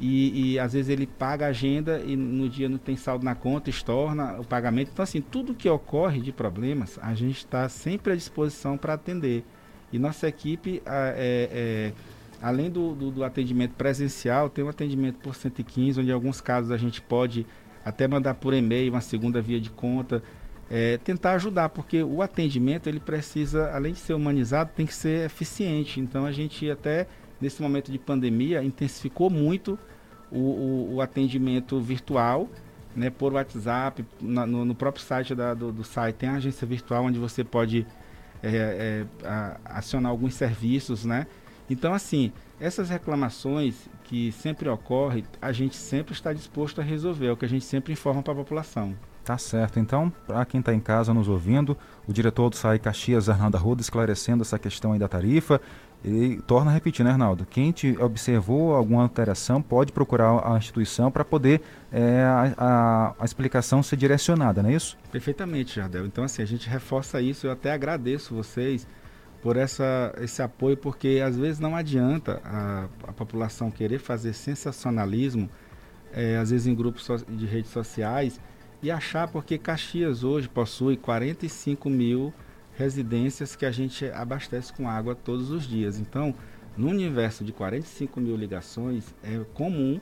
e, e, às vezes ele paga a agenda e no dia não tem saldo na conta, estorna o pagamento. Então, assim, tudo que ocorre de problemas, a gente está sempre à disposição para atender. E nossa equipe, é, é, além do, do, do, atendimento presencial, tem um atendimento por 115, onde em alguns casos a gente pode até mandar por e-mail uma segunda via de conta, é, tentar ajudar, porque o atendimento ele precisa, além de ser humanizado, tem que ser eficiente. Então a gente até nesse momento de pandemia intensificou muito o, o, o atendimento virtual, né, por WhatsApp, na, no, no, próprio site da, do, do, site tem a agência virtual onde você pode é, é, a, acionar alguns serviços, né? Então assim, essas reclamações que sempre ocorrem, a gente sempre está disposto a resolver, é o que a gente sempre informa para a população. Tá certo. Então, para quem está em casa nos ouvindo, o diretor do SAI Caxias, Arnaldo Arruda, esclarecendo essa questão aí da tarifa. E torna a repetir, né, Arnaldo? Quem te observou alguma alteração pode procurar a instituição para poder é, a, a, a, explicação ser direcionada, não é isso? Perfeitamente, Jardel. Então, assim, a gente reforça isso. Eu até agradeço vocês por essa, esse apoio, porque às vezes não adianta a, a população querer fazer sensacionalismo, é, às vezes em grupos so, de redes sociais, e achar porque Caxias hoje possui 45 mil residências que a gente abastece com água todos os dias. Então, no universo de 45 mil ligações, é comum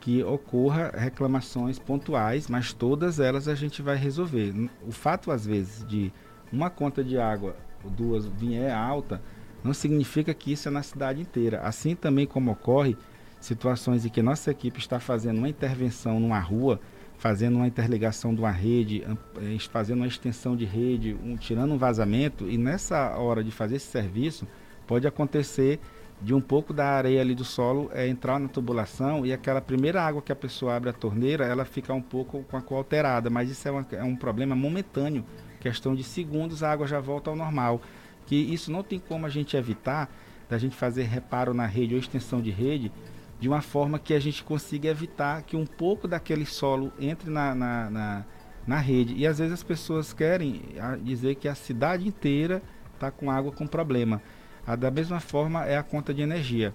que ocorra reclamações pontuais, mas todas elas a gente vai resolver. O fato, às vezes, de uma conta de água duas vier alta, não significa que isso é na cidade inteira. Assim também como ocorre situações em que nossa equipe está fazendo uma intervenção numa rua, fazendo uma interligação de uma rede, eh, fazendo uma extensão de rede, um, tirando um vazamento, e nessa hora de fazer esse serviço, pode acontecer de um pouco da areia ali do solo é, entrar na tubulação e aquela primeira água que a pessoa abre a torneira, ela fica um pouco com a cor alterada, mas isso é, uma, é um problema momentâneo, questão de segundos a água já volta ao normal, que isso não tem como a gente evitar da gente fazer reparo na rede ou extensão de rede, de uma forma que a gente consiga evitar que um pouco daquele solo entre na, na, na, na rede. E às vezes as pessoas querem dizer que a cidade inteira está com água com problema. A, da mesma forma é a conta de energia,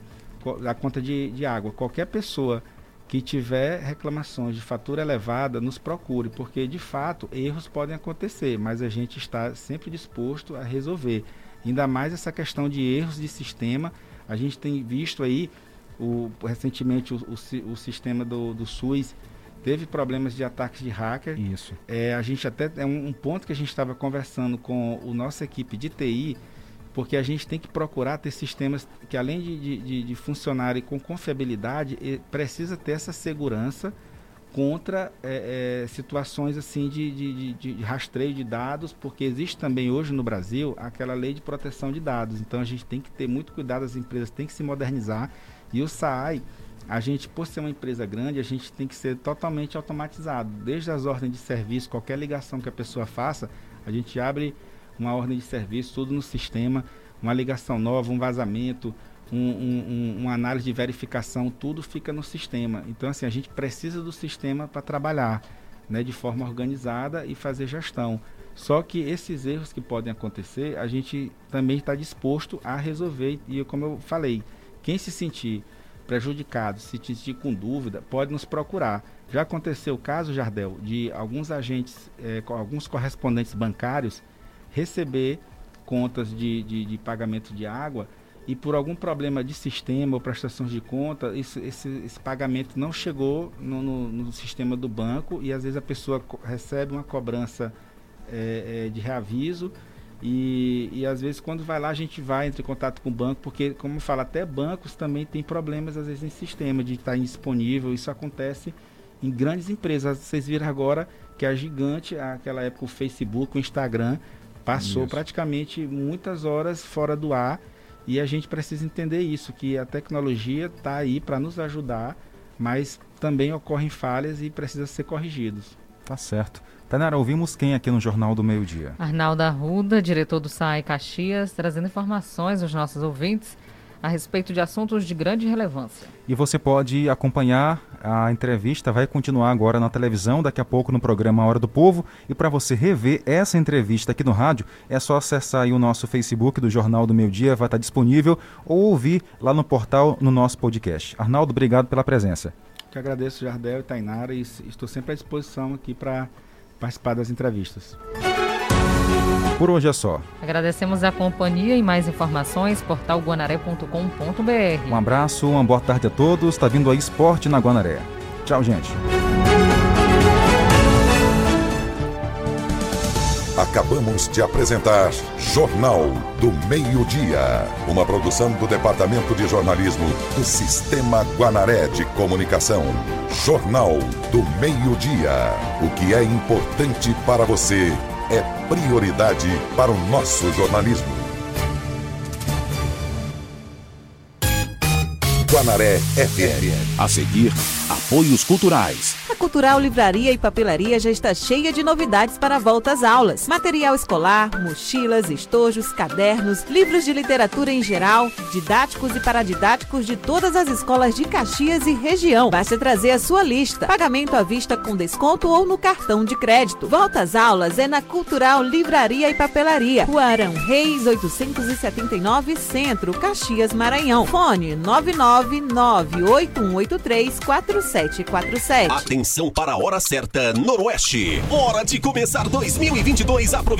a conta de, de água. Qualquer pessoa que tiver reclamações de fatura elevada, nos procure, porque de fato erros podem acontecer, mas a gente está sempre disposto a resolver. Ainda mais essa questão de erros de sistema, a gente tem visto aí o, recentemente o, o, o sistema do, do, SUS teve problemas de ataques de hacker. Isso. É, a gente até é um, um ponto que a gente estava conversando com a nossa equipe de TI, porque a gente tem que procurar ter sistemas que além de, de, de funcionarem com confiabilidade, precisa ter essa segurança contra é, é, situações assim de, de, de, de, rastreio de dados, porque existe também hoje no Brasil aquela lei de proteção de dados. Então a gente tem que ter muito cuidado, as empresas têm que se modernizar e o SAAI, a gente, por ser uma empresa grande, a gente tem que ser totalmente automatizado. Desde as ordens de serviço, qualquer ligação que a pessoa faça, a gente abre uma ordem de serviço, tudo no sistema, uma ligação nova, um vazamento, um, um, um, uma análise de verificação, tudo fica no sistema. Então, assim, a gente precisa do sistema para trabalhar né, de forma organizada e fazer gestão. Só que esses erros que podem acontecer, a gente também está disposto a resolver. E como eu falei, quem se sentir prejudicado, se sentir com dúvida, pode nos procurar. Já aconteceu o caso, Jardel, de alguns agentes, eh, alguns correspondentes bancários receber contas de, de, de, pagamento de água e por algum problema de sistema ou prestações de conta, isso, esse, esse, pagamento não chegou no, no, no, sistema do banco e às vezes a pessoa recebe uma cobrança eh, eh, de reaviso e, e às vezes quando vai lá a gente vai entre em contato com o banco, porque como eu falo, até bancos também tem problemas às vezes em sistema de estar indisponível. Isso acontece em grandes empresas. Vocês viram agora que a gigante, aquela época o Facebook, o Instagram, passou Isso. praticamente muitas horas fora do ar E a gente precisa entender isso, que a tecnologia está aí para nos ajudar, mas também ocorrem falhas e precisa ser corrigidos. Tá certo. Tainara, ouvimos quem aqui no Jornal do Meio Dia? Arnaldo Arruda, diretor do SAI Caxias, trazendo informações aos nossos ouvintes a respeito de assuntos de grande relevância. E você pode acompanhar a entrevista, vai continuar agora na televisão, daqui a pouco no programa Hora do Povo. E para você rever essa entrevista aqui no rádio, é só acessar o nosso Facebook do Jornal do Meio Dia, vai estar disponível, ou ouvir lá no portal, no nosso podcast. Arnaldo, obrigado pela presença. Que agradeço, Jardel e Tainara, e estou sempre à disposição aqui para participar das entrevistas. Por hoje é só. Agradecemos a companhia e mais informações, portalguanaré.com.br. Um abraço, uma boa tarde a todos. Está vindo aí Esporte na Guanaré. Tchau, gente. Acabamos de apresentar Jornal do Meio-Dia, uma produção do Departamento de Jornalismo do Sistema Guanaré de Comunicação. Jornal do Meio-Dia. O que é importante para você é prioridade para o nosso jornalismo. Guanaré FM. A seguir, apoios culturais. A Cultural Livraria e Papelaria já está cheia de novidades para a volta às aulas. Material escolar, mochilas, estojos, cadernos, livros de literatura em geral, didáticos e paradidáticos de todas as escolas de Caxias e região. Basta trazer a sua lista. Pagamento à vista com desconto ou no cartão de crédito. Volta às aulas é na Cultural Livraria e Papelaria. Rua Arão Reis, 879 Centro, Caxias, Maranhão. Fone 99 981834747. Atenção para a hora certa, Noroeste. Hora de começar 2022 aproveitando